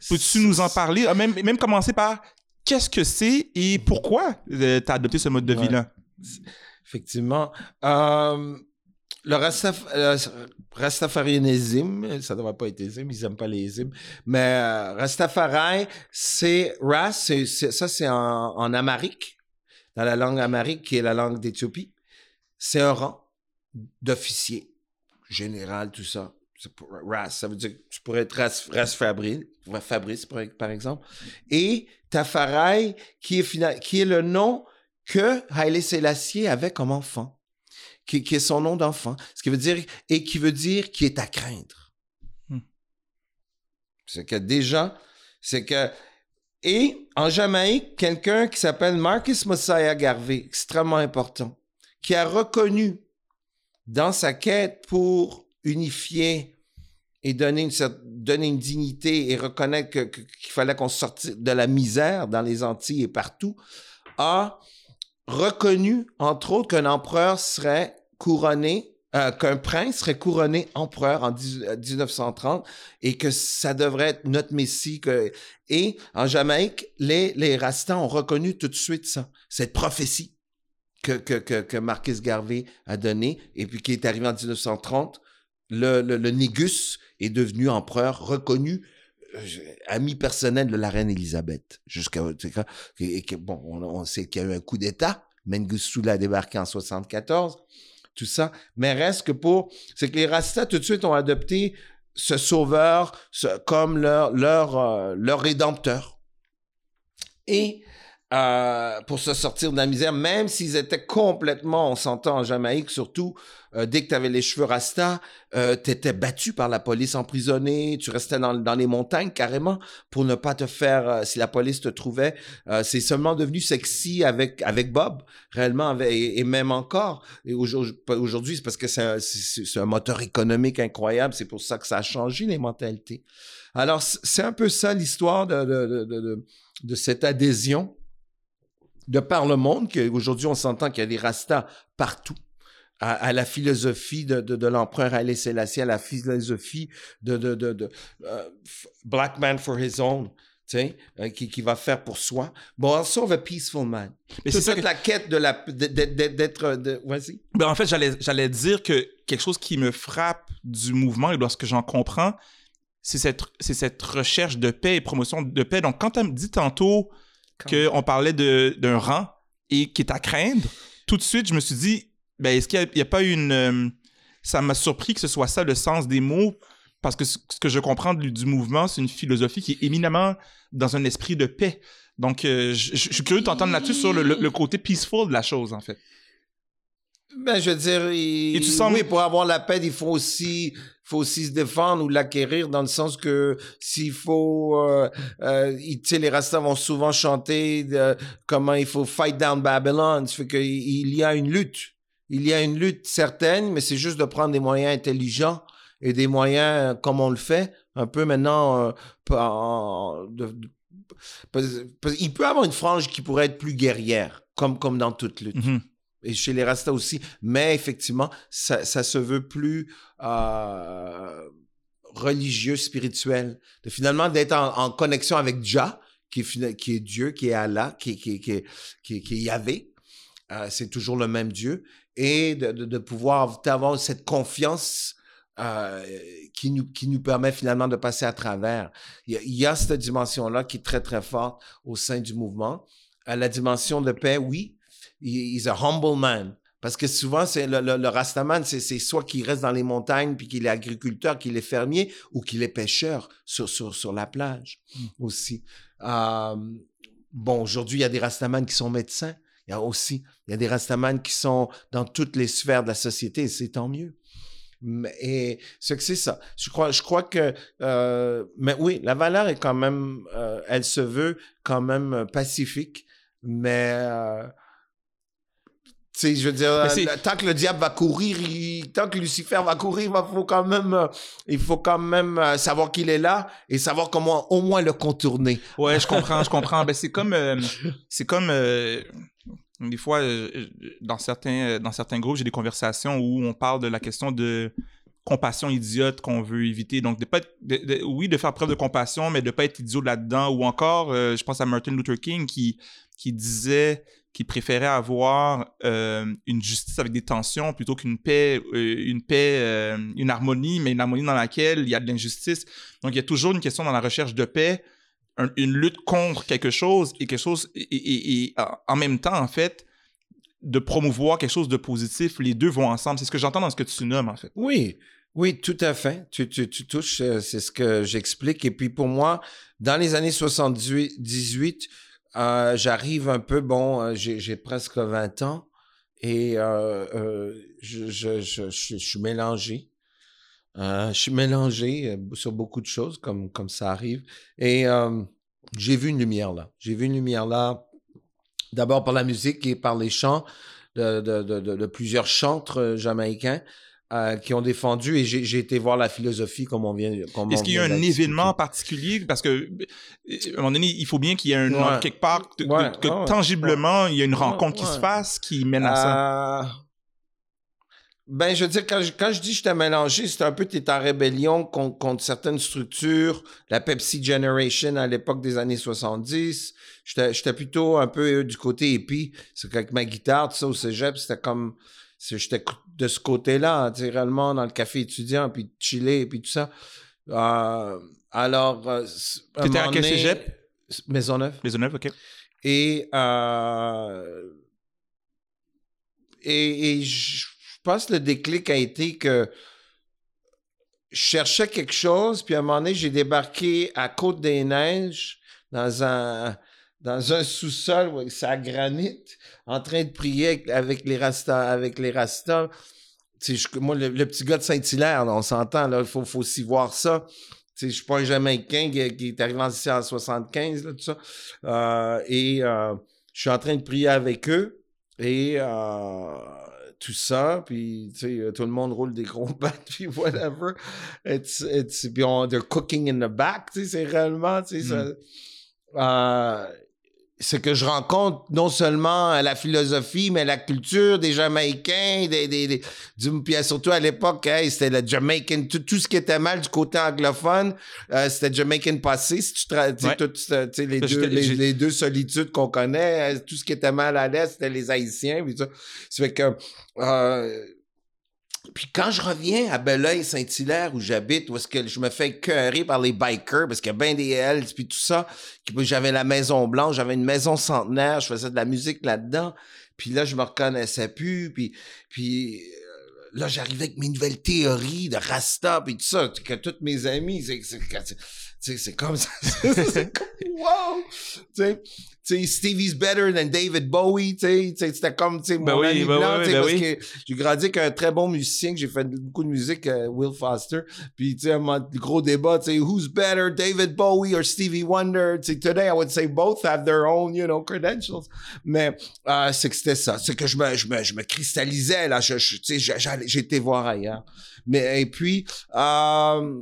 Peux-tu nous en parler? Ah, Même, même commencer par qu'est-ce que c'est et pourquoi tu as adopté ce mode de Ouais. vie-là? Effectivement. Le Rastaf euh, Rastafarianisme, ça ne devrait pas être isme, ils n'aiment pas les ismes, mais euh, Rastafari, c'est Ras, ça c'est en, amharique, dans la langue amharique qui est la langue d'Éthiopie. C'est un rang d'officier, général, tout ça. Ras, ça veut dire que tu pourrais être Ras, Ras Fabri- Fabrice, par, exemple. Et Tafarai, qui est, fina- qui est le nom que Haile Selassie avait comme enfant, qui, qui est son nom d'enfant, ce qui veut dire et qui veut dire qui est à craindre. Hmm. C'est que déjà, c'est que et en Jamaïque, quelqu'un qui s'appelle Marcus Mosiah Garvey, extrêmement important, qui a reconnu dans sa quête pour unifier et donner une, donner une dignité et reconnaître que- qu'il fallait qu'on sorte de la misère dans les Antilles et partout, a reconnu, entre autres, qu'un empereur serait couronné, euh, qu'un prince serait couronné empereur en 10 euh, 1930 et que ça devrait être notre messie. Et en Jamaïque, les, les Rastas ont reconnu tout de suite ça, cette prophétie que, que, que, que Garvey a donnée et puis qui est arrivé en 1930. Le, le, le Négus est devenu empereur reconnu euh, ami personnel de la reine Élisabeth. Jusqu'à bon, on, sait qu'il y a eu un coup d'État. Mengistu l'a débarqué en 74. Tout ça. Mais reste que pour, c'est que les Rastas tout de suite ont adopté ce sauveur comme leur leur euh, leur rédempteur. Et euh, pour se sortir de la misère, même s'ils étaient complètement, on s'entend en Jamaïque surtout, euh, dès que tu avais les cheveux rasta, euh, tu étais battu par la police, emprisonné, tu restais dans, les montagnes carrément pour ne pas te faire, euh, si la police te trouvait, euh, c'est seulement devenu sexy avec, avec Bob, réellement, et, même encore. Et aujourd'hui, c'est parce que c'est un, un moteur économique incroyable, c'est pour ça que ça a changé les mentalités. Alors, c'est un peu ça l'histoire de, de, de- de cette adhésion de par le monde, qu'aujourd'hui on s'entend qu'il y a des rastas partout, à, à la philosophie de, de, de l'empereur Haile Selassie, à la philosophie de, de, de, euh, Black Man for His Own, tu sais, euh, qui, qui va faire pour soi. Bon, also of a peaceful man. Mais C'est ça que- la quête de la d'être vas-y. Ben, en fait, j'allais, j'allais dire que quelque chose qui me frappe du mouvement et lorsque j'en comprends, c'est cette, c'est cette recherche de paix et promotion de paix. Donc, quand tu me dit tantôt qu'on parlait de, d'un rang et qui est à craindre, tout de suite, je me suis dit, ben, est-ce qu'il n'y a, pas une. euh, ça m'a surpris que ce soit ça le sens des mots, parce que ce ce que je comprends du, du mouvement, c'est une philosophie qui est éminemment dans un esprit de paix. Donc, euh, je, je- je suis curieux de t'entendre là-dessus sur le, le- le côté peaceful de la chose, en fait. Ben, je veux dire, il- Et tu sens- oui, pour avoir la paix, il faut aussi, faut aussi se défendre ou l'acquérir dans le sens que s'il faut, euh, euh, tu sais, les Rastas vont souvent chanter comment il faut fight down Babylon. Ça fait qu'il il y a une lutte. Il y a une lutte certaine, mais c'est juste de prendre des moyens intelligents et des moyens euh, comme on le fait un peu maintenant. euh, il peut avoir une frange qui pourrait être plus guerrière, comme, comme dans toute lutte Mhm. Et chez les Rastas aussi. Mais effectivement, ça, ça se veut plus euh, religieux, spirituel. De finalement d'être en, connexion avec Jah, qui est, Dieu, qui est Allah, qui, qui, qui, qui, qui est Yahvé. Euh, c'est toujours le même Dieu. Et de, de, de pouvoir avoir cette confiance euh, qui, nous, qui nous permet finalement de passer à travers. Il y a, il y a cette dimension-là qui est très, très forte au sein du mouvement. Euh, la dimension de paix, oui, he's a humble man. Parce que souvent, c'est le, le, le Rastaman, c'est, c'est soit qu'il reste dans les montagnes, puis qu'il est agriculteur, qu'il est fermier, ou qu'il est pêcheur sur, sur, sur la plage aussi. Euh, bon, aujourd'hui, il y a des Rastamans qui sont médecins. Il y a aussi, il y a des Rastamans qui sont dans toutes les sphères de la société, et c'est tant mieux. Et ce que c'est ça. Je crois, je crois que, euh, mais oui, la valeur est quand même, euh, elle se veut quand même pacifique, mais sais, je veux dire, euh, tant que le diable va courir, il- tant que Lucifer va courir, il faut quand même, euh, il faut quand même euh, savoir qu'il est là et savoir comment au moins le contourner. Ouais, je comprends, je comprends. Ben, c'est comme, euh, c'est comme, euh, des fois, euh, dans certains, dans certains groupes, j'ai des conversations où on parle de la question de compassion idiote qu'on veut éviter. Donc, de pas être, oui, de faire preuve de compassion, mais de pas être idiot là-dedans. Ou encore, je pense à Martin Luther King qui, qui disait qu'il préférait avoir euh, une justice avec des tensions plutôt qu'une paix, euh, une paix, une harmonie, mais une harmonie dans laquelle il y a de l'injustice. Donc, il y a toujours une question dans la recherche de paix, une lutte contre quelque chose et quelque chose, et, en même temps, en fait, de promouvoir quelque chose de positif, les deux vont ensemble. C'est ce que j'entends dans ce que tu nommes, en fait. Oui, oui, tout à fait. Tu, tu, touches, euh, c'est ce que j'explique. Et puis pour moi, dans les années 78, euh, j'arrive un peu, bon, euh, j'ai presque 20 ans et je, je, suis mélangé. je suis mélangé sur beaucoup de choses, comme, comme ça arrive. Et j'ai vu une lumière là. J'ai vu une lumière là D'abord par la musique et par les chants de, de, plusieurs chantres euh, jamaïcains. Euh, qui ont défendu et j'ai été voir la philosophie comme on vient. Est-ce qu'il y a un événement particulier? Parce que euh, à un moment donné il faut bien qu'il y ait un quelque part que, tangiblement il y a une rencontre qui se fasse qui mène à ça. Ben, je veux dire, quand je, quand je dis je t'ai mélangé, c'est un peu t'es en rébellion contre, contre, certaines structures, la Pepsi Generation à l'époque des années 70. J'étais plutôt un peu du côté hippie. C'est qu'avec ma guitare, tout ça, au cégep, c'était comme... J'étais de ce côté-là, tu sais, réellement dans le café étudiant, puis chiller, puis tout ça. Euh, alors... Euh, T'étais à quel cégep? Maisonneuve. Maisonneuve, OK. Et... Euh, et, et je je pense que le déclic a été que je cherchais quelque chose, puis à un moment donné, j'ai débarqué à Côte-des-Neiges dans un, dans un sous-sol où c'est à granit, en train de prier avec les rastas. Avec les rastas. Je, moi, le, petit gars de Saint-Hilaire, on s'entend, il faut, faut aussi voir ça. Je ne suis pas un Jamaïcain qui, qui est arrivé ici en 75, là, tout ça. Euh, et euh, je suis en train de prier avec eux. Et euh, tout ça, puis tout le monde roule des gros [laughs] battes, puis whatever. It's, it's, puis on, they're cooking in the back, c'est réellement, sais, ça, mm. euh, c'est que je rencontre non seulement la philosophie, mais la culture des Jamaïcains, des, des, des du, puis surtout à l'époque, c'était le Jamaican, tout, tout, ce qui était mal du côté anglophone, euh, c'était Jamaican passé, si tu ouais. tout, les, deux, les, les, deux solitudes qu'on connaît, euh, tout ce qui était mal à l'Est, c'était les Haïtiens, puis ça. Ça fait que, euh, puis quand je reviens à Belleuil-Saint-Hilaire où j'habite, où est-ce que je me fais écœurer par les bikers, parce qu'il y a bien des Hells, puis tout ça, j'avais la Maison Blanche, j'avais une maison centenaire, je faisais de la musique là-dedans, puis là, je me reconnaissais plus, puis, puis euh, là, j'arrivais avec mes nouvelles théories de Rasta, puis tout ça, que toutes mes amis, c'est c'est comme [laughs] ça. c'est comme, wow! Tu sais, sais, Stevie's better than David Bowie, tu sais, c'était comme, tu sais, ben mon ami ben blanc, ben parce que j'ai grandi avec un très bon musicien que j'ai fait beaucoup de musique, euh, Will Foster, puis tu sais, un gros débat, tu sais, who's better, David Bowie or Stevie Wonder, tu sais, today I would say both have their own, you know, credentials, mais euh, c'est que c'était ça, c'est que je me, je me, je me cristallisais, là, je, tu sais, été voir ailleurs, mais, et puis, euh,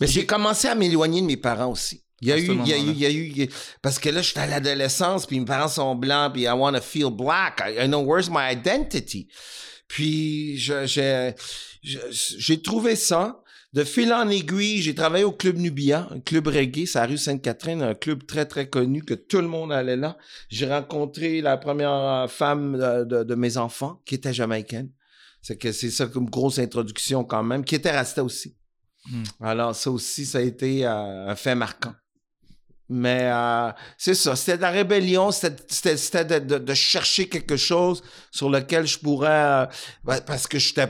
j'ai commencé à m'éloigner de mes parents aussi. Il y a eu, il y a eu, il y a eu, parce que là, je suis à l'adolescence, puis mes parents sont blancs, puis I want to feel black. I, know where's my identity? Puis, j'ai, j'ai trouvé ça. De fil en aiguille, j'ai travaillé au Club Nubia, un club reggae, c'est à rue Sainte-Catherine, un club très, très connu, que tout le monde allait là. J'ai rencontré la première femme de, de, mes enfants, qui était jamaïcaine. C'est que c'est ça comme grosse introduction quand même, qui était restée aussi. Hmm. Alors, ça aussi, ça a été euh, un fait marquant. Mais euh, c'est ça, c'était de la rébellion, c'était de, de, chercher quelque chose sur lequel je pourrais... Euh, parce que j'étais...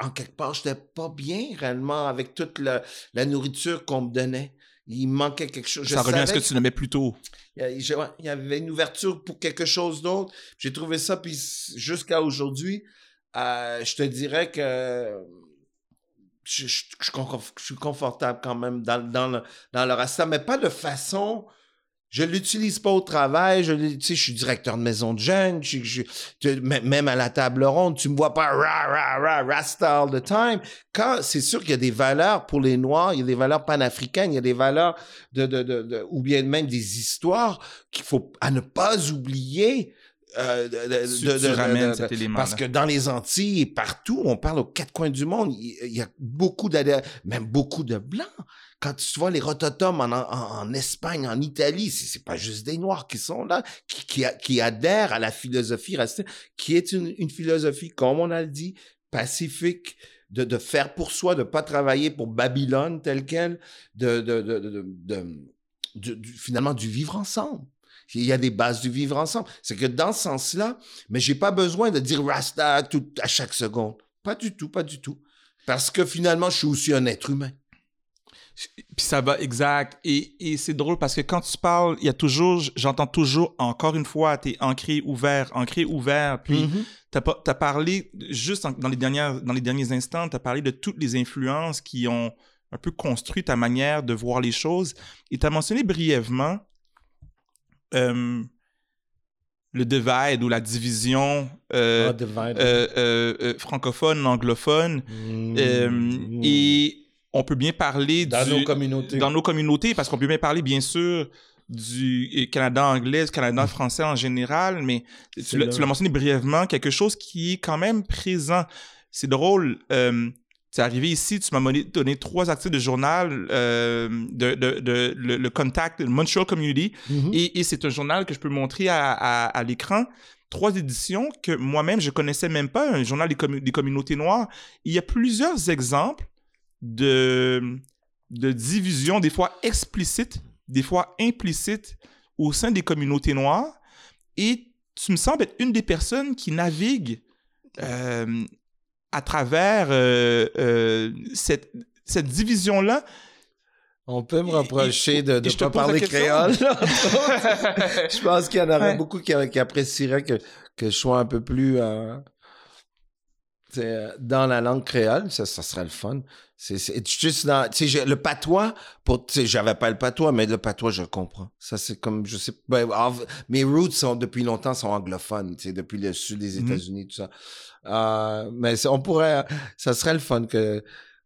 En quelque part, j'étais pas bien réellement avec toute la, la nourriture qu'on me donnait. Il manquait quelque chose. ça revient à ce que tu nommais plus tôt. Il y avait une ouverture pour quelque chose d'autre. J'ai trouvé ça, puis jusqu'à aujourd'hui, euh, je te dirais que je, suis confortable quand même dans, dans, le, dans le rasta, mais pas de façon. Je l'utilise pas au travail. Je, tu sais, je suis directeur de maison de jeunes. Je, même à la table ronde, tu me vois pas ra, ra, ra, rasta all the time. Quand c'est sûr qu'il y a des valeurs pour les Noirs, il y a des valeurs panafricaines, il y a des valeurs de, de, de, ou bien même des histoires qu'il faut à ne pas oublier euh, de, Tu- de- tu ramènes cet. Parce que dans les Antilles et partout, on parle aux quatre coins du monde. Il, il y a beaucoup d'adhérents, même beaucoup de blancs. Quand tu vois les rototomes en, en, en Espagne, en Italie, c'est pas juste des Noirs qui sont là, qui, qui, a- qui adhèrent à la philosophie raciste, qui est une, une philosophie, comme on a dit, pacifique, de, de faire pour soi, de pas travailler pour Babylone telle qu'elle, de, de, de, de, finalement du vivre ensemble. Il y a des bases du vivre ensemble. C'est que dans ce sens-là, mais j'ai pas besoin de dire Rasta tout, à chaque seconde. Pas du tout, pas du tout. Parce que finalement, je suis aussi un être humain. Puis ça va, exact. Et, et c'est drôle parce que quand tu parles, il y a toujours, j'entends toujours, encore une fois, t'es ancré, ouvert, ancré, ouvert. Puis t'as pas- t'as parlé, juste en- dans, les dernières, dans les derniers instants, t'as parlé de toutes les influences qui ont un peu construit ta manière de voir les choses. Et t'as mentionné brièvement euh, le divide ou la division euh, Ah, euh, francophone, anglophone. Euh, Et on peut bien parler dans du- nos communautés. dans nos communautés, parce qu'on peut bien parler, bien sûr, du Canada anglais, du Canada français en général, mais tu l'as là. tu l'as mentionné brièvement, quelque chose qui est quand même présent. C'est drôle. Euh, tu es arrivé ici, tu m'as donné, trois articles de journal, euh, de, de, de- le, le Contact, le Montreal Community, Mhm. et, et c'est un journal que je peux montrer à, à- à l'écran. Trois éditions que moi-même, je connaissais même pas, un journal des, commu- des communautés noires. Il y a plusieurs exemples de, de division, des fois explicites, des fois implicites, au sein des communautés noires. Et tu me sembles être une des personnes qui navigue euh, à travers euh, euh, cette, cette division-là. On peut me Et- reprocher de ne pas parler créole. [laughs] je pense qu'il y en aurait Ouais. beaucoup qui, qui apprécieraient que, que je sois un peu plus euh, dans la langue créole. Ça, ça serait le fun. C'est juste dans... le patois, pour, j'avais pas le patois, mais le patois, je comprends. Ça, c'est comme, je sais ben, en- mes roots sont, depuis longtemps, sont anglophones, depuis le sud des Mhm. États-Unis, tout ça. Euh, mais on pourrait, ça serait le fun que,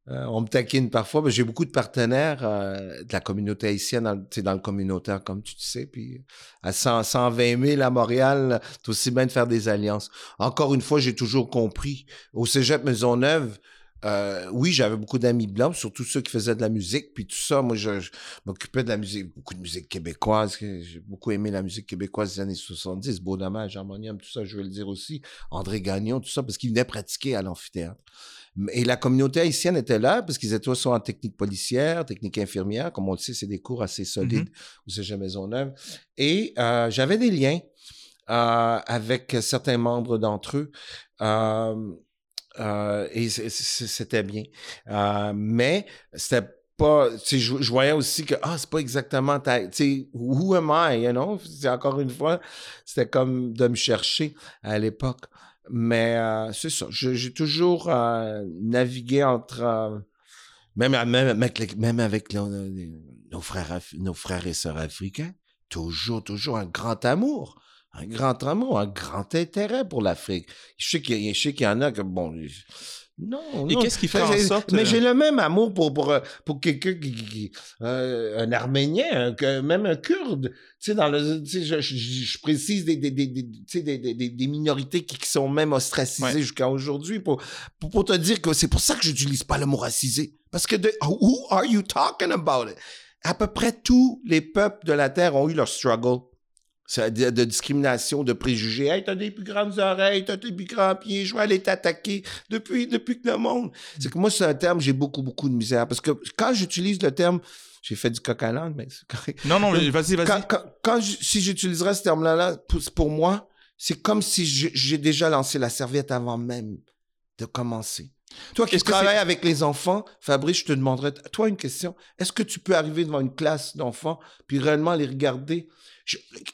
euh, on me taquine parfois, mais j'ai beaucoup de partenaires euh, de la communauté haïtienne, dans, dans le communautaire, comme tu sais. Puis à 100, 120 000 à Montréal, c'est aussi bien de faire des alliances. Encore une fois, j'ai toujours compris. Au cégep Maisonneuve, euh, oui, j'avais beaucoup d'amis blancs, surtout ceux qui faisaient de la musique, puis tout ça. Moi, je, je m'occupais de la musique, beaucoup de musique québécoise. J'ai beaucoup aimé la musique québécoise des années 70, Beau Dommage, Harmonium, tout ça, je veux le dire aussi. André Gagnon, tout ça, parce qu'ils venaient pratiquer à l'amphithéâtre. Et la communauté haïtienne était là parce qu'ils étaient soit en technique policière, technique infirmière, comme on le sait, c'est des cours assez solides au Cégep Maisonneuve. Et euh, j'avais des liens euh, avec certains membres d'entre eux. Euh, euh, et c'était bien. Euh, mais c'était pas, je, je voyais aussi que, ah, c'est pas exactement ta, tu sais, who am I, you know? Encore une fois, c'était comme de me chercher à l'époque. Mais euh, c'est ça, j'ai toujours navigué entre, même, même avec, même avec les- nos, frères, nos frères et sœurs africains, toujours, toujours un grand amour. Un grand amour, un grand intérêt pour l'Afrique. Je sais qu'il y, en a que, bon, non, Et non. qu'est-ce qui fait en Mais- sorte, Mais euh, j'ai le même amour pour, pour, euh, pour quelqu'un qui, euh, un Arménien, un- que- même un Kurde. Tu sais, dans le, tu sais, je, je, je précise des, des, des, des, tu sais, des, des, des- des minorités qui, qui sont même ostracisées Ouais. jusqu'à aujourd'hui pour, pour, pour te dire que c'est pour ça que j'utilise pas le mot racisé. Parce que de, who are you talking about it? À peu près tous les peuples de la Terre ont eu leur struggle. De, de discrimination, de préjugés. Hey, t'as des plus grandes oreilles, t'as des plus grands pieds, je vais aller t'attaquer depuis, depuis que le monde. C'est que moi, c'est un terme, j'ai beaucoup, beaucoup de misère. Parce que quand j'utilise le terme, j'ai fait du coq à l'âne, mais c'est correct. Non, non, vas-y, vas-y. Quand, quand, quand je- si j'utiliserais ce terme-là, là, pour, pour moi, c'est comme si j'ai déjà lancé la serviette avant même de commencer. Toi qui travailles avec les enfants, Fabrice, je te demanderais, toi une question. Est-ce que tu peux arriver devant une classe d'enfants puis réellement les regarder?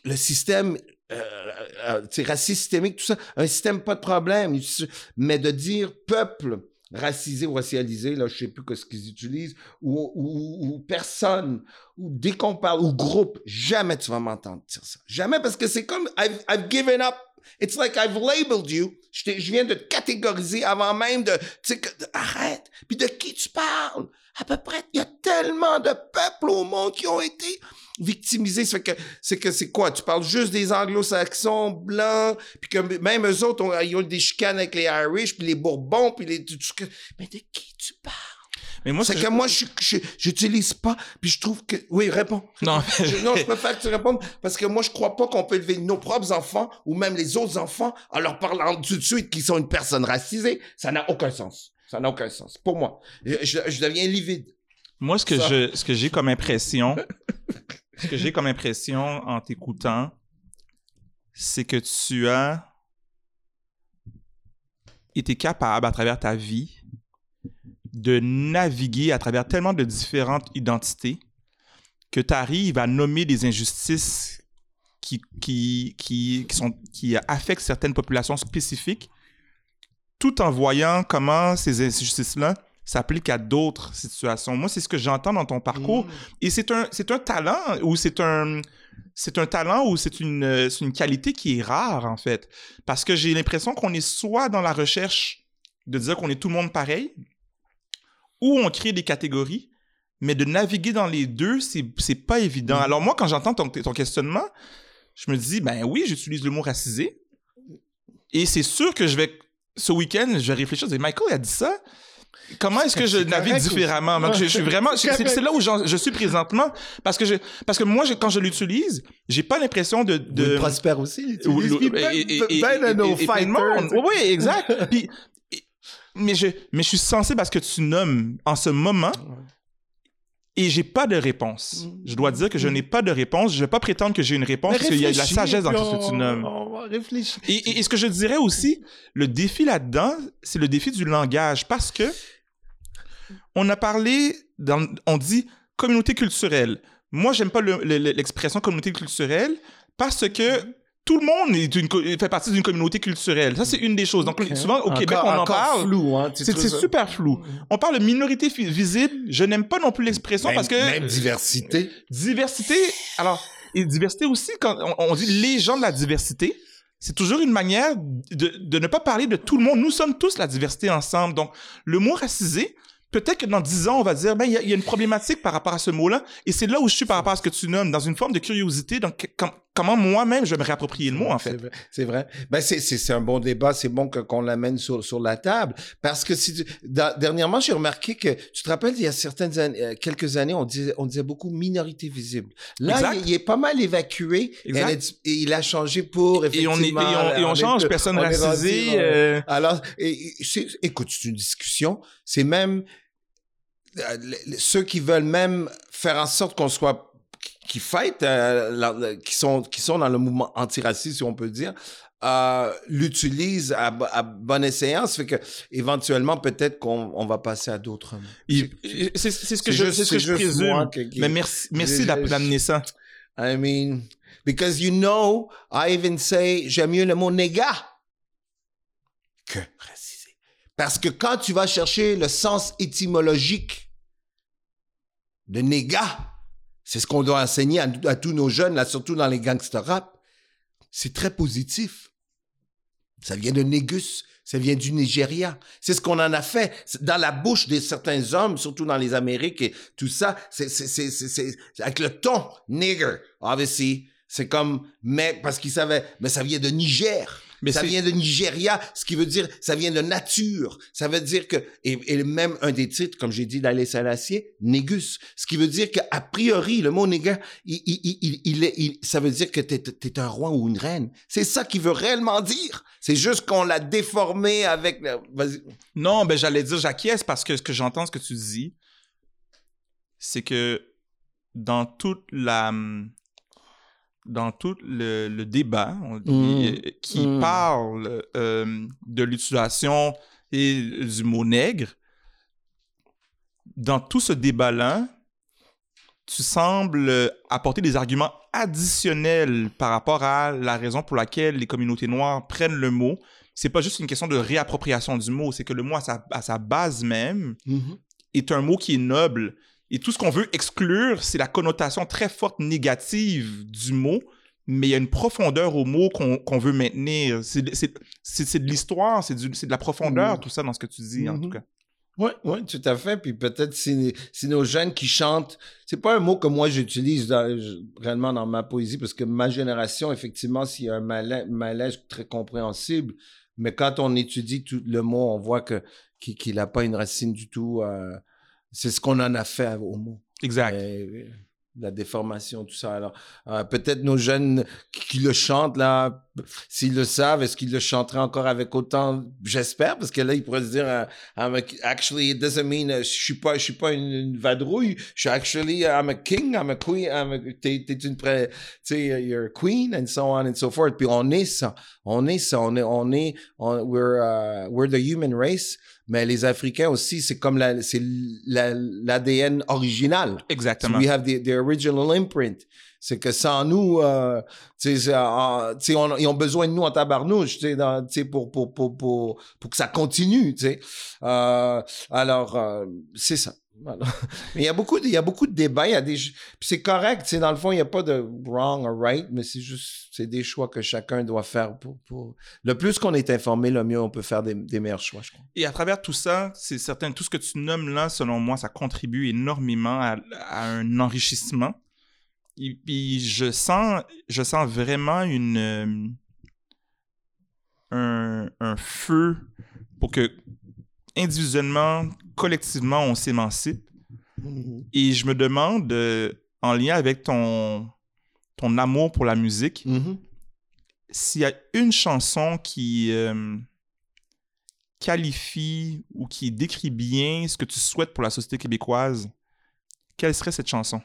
Le système, euh, euh, raciste systémique, tout ça, un système, pas de problème. Mais de dire peuple racisé ou racialisé, là, je sais plus que ce qu'ils utilisent, ou, ou, ou personne, ou dès qu'on parle, ou groupe, jamais tu vas m'entendre dire ça. Jamais parce que c'est comme, I've, I've given up. It's like I've labeled you. Je, je viens de te catégoriser avant même de, tu sais, arrête. Puis de qui tu parles? À peu près, il y a tellement de peuples au monde qui ont été victimisés. C'est que c'est que c'est quoi? Tu parles juste des anglo-saxons blancs, puis que même eux autres, ont, ils ont des chicanes avec les Irish, puis les Bourbons, puis les... Mais de qui tu parles? Mais moi, c'est que, moi, je j'utilise pas, puis je trouve que... Oui, réponds. Non, [laughs] je, non, je préfère que tu répondes, parce que moi, je crois pas qu'on peut élever nos propres enfants, ou même les autres enfants, en leur parlant tout de suite qu'ils sont une personne racisée. Ça n'a aucun sens. Ça n'a aucun sens. Pour moi. Je, je, deviens livide. Moi, ce que je, ce que j'ai comme impression, [laughs] ce que j'ai comme impression en t'écoutant, c'est que tu as été capable, à travers ta vie, de naviguer à travers tellement de différentes identités que tu arrives à nommer des injustices qui, qui, affectent certaines populations spécifiques, tout en voyant comment ces injustices-là s'appliquent à d'autres situations. Moi, c'est ce que j'entends dans ton parcours. Mm. Et c'est un, c'est un talent ou c'est un, c'est un talent ou c'est une, une qualité qui est rare, en fait. Parce que j'ai l'impression qu'on est soit dans la recherche de dire qu'on est tout le monde pareil, ou on crée des catégories, mais de naviguer dans les deux, c'est, c'est pas évident. Mm. Alors moi, quand j'entends ton, ton questionnement, je me dis, ben oui, j'utilise le mot racisé. Et c'est sûr que je vais, ce week-end, je vais réfléchir, je vais Michael a dit ça. Comment est-ce que je navigue différemment? je, suis vraiment, c'est, là où je suis présentement. Parce que je, parce que moi, quand je l'utilise, j'ai pas l'impression de, de. prospère aussi. Oui, exact. [laughs] Puis, mais je, mais je suis sensible à ce que tu nommes en ce moment. Et j'ai pas de réponse. Mm. Je dois dire que je n'ai pas de réponse. Je vais pas prétendre que j'ai une réponse parce qu'il y a de la sagesse dans ce que tu nommes. Et, et, ce que je dirais aussi, le défi là-dedans, c'est le défi du langage parce que on a parlé, dans, on dit communauté culturelle. Moi, j'aime pas l'expression communauté culturelle parce que mm-hmm tout le monde est une, fait partie d'une communauté culturelle. Ça, c'est une des choses. Donc, souvent, au Québec, on en parle. flou, hein, C'est super flou. On parle de minorité visible. Je n'aime pas non plus l'expression parce que... Même diversité. Diversité. Alors, et diversité aussi, quand on, dit les gens de la diversité, c'est toujours une manière de, de ne pas parler de tout le monde. Nous sommes tous la diversité ensemble. Donc, le mot racisé, peut-être que dans dix ans, on va dire, ben, il y, y, a une problématique par rapport à ce mot-là. Et c'est là où je suis par rapport à ce que tu nommes, dans une forme de curiosité. Donc, comment moi-même je vais me réapproprier le mot, en fait. C'est vrai. Ben, c'est un bon débat. C'est bon qu'on l'amène sur, sur la table. Parce que si dernièrement, j'ai remarqué que, tu te rappelles, il y a certaines années, euh, quelques années, on disait, on disait beaucoup minorité visible. Là, il, est pas mal évacué. Et, il a changé pour, effectivement. Et on, et on, change, personne racisée. Euh... Alors, écoute, c'est une discussion. C'est même, euh, ceux qui veulent même faire en sorte qu'on soit qui fêtent, euh, qui sont qui sont dans le mouvement antiraciste, si on peut dire, euh, l'utilisent à, à, bonne séance, fait que éventuellement peut-être qu'on on va passer à d'autres. C'est ce que je, c'est ce que je présume. Mais merci, merci d'amener ça. I mean, because you know, I even say, j'aime mieux le mot négat que racisé. Parce que quand tu vas chercher le sens étymologique de négat, c'est ce qu'on doit enseigner à, tous nos jeunes, là, surtout dans les gangster rap. C'est très positif. Ça vient de Négus, ça vient du Nigeria. C'est ce qu'on en a fait dans la bouche de certains hommes, surtout dans les Amériques et tout ça. C'est, avec le ton, nigger, obviously. C'est comme, mais, parce qu'ils savaient, mais ça vient de Niger. Mais ça vient de Nigeria, ce qui veut dire ça vient de nature. Ça veut dire que et, même un des titres, comme j'ai dit d'Alain Salacier, Négus, ce qui veut dire qu'a priori le mot néga, il, il, il, il, ça veut dire que t'es es un roi ou une reine. C'est ça qu'il veut réellement dire. C'est juste qu'on l'a déformé avec. Non, ben j'allais dire j'acquiesce parce que ce que j'entends, ce que tu dis, c'est que dans toute la dans tout le, débat mmh. euh, qui mmh. parle euh, de l'utilisation du mot nègre, dans tout ce débat-là, tu sembles apporter des arguments additionnels par rapport à la raison pour laquelle les communautés noires prennent le mot. C'est pas juste une question de réappropriation du mot, c'est que le mot à sa, base même mmh est un mot qui est noble, et tout ce qu'on veut exclure, c'est la connotation très forte négative du mot, mais il y a une profondeur au mot qu'on veut maintenir. C'est de l'histoire, c'est de la profondeur, mm. tout ça, dans ce que tu dis, en tout mm-hmm. cas. Oui, oui, tout à fait. Puis peut-être si, si, nos jeunes qui chantent, c'est pas un mot que moi j'utilise réellement dans ma poésie, parce que ma génération, effectivement, s'il y a un malaise, très compréhensible, mais quand on étudie tout le mot, on voit que qu'il n'a pas une racine du tout. Euh, c'est ce qu'on en a fait au mot. Exact la déformation, tout ça. Alors, euh, peut-être nos jeunes qui, le chantent, là, s'ils le savent, est-ce qu'ils le chanteraient encore avec autant, j'espère, parce que là, ils pourraient se dire, uh, actually, it doesn't mean, uh, je suis pas, je suis pas une, vadrouille, je suis actually, I'm a king, I'm a queen, I'm a, t'es, t'es une, tu sais, you're a queen, and so on and so forth. Puis on est ça, on est ça, on est, on est, we're, uh, we're the human race. Mais les Africains aussi, c'est comme la, c'est l'ADN original. Exactement. So we have the, the original imprint. C'est que sans nous, euh, euh on, ils ont besoin de nous en tabarnouche, tu pour, pour, pour, pour, pour que ça continue, tu sais. Euh, alors, euh, c'est ça. [laughs] Mais il y a beaucoup de, il y a beaucoup de débats, il y a des, c'est correct, c'est dans le fond, il n'y a pas de wrong or right, mais c'est juste, c'est des choix que chacun doit faire pour, pour... le plus qu'on est informé, le mieux on peut faire des, des, meilleurs choix, je crois. Et à travers tout ça, c'est certain, tout ce que tu nommes là, selon moi, ça contribue énormément à, un enrichissement. Et puis je sens, je sens vraiment une, euh, un, un feu pour que individuellement, collectivement, on s'émancipe. Mm-hmm. Et je me demande, euh, en lien avec ton, ton amour pour la musique, mm-hmm. s'il y a une chanson qui euh, qualifie ou qui décrit bien ce que tu souhaites pour la société québécoise, quelle serait cette chanson?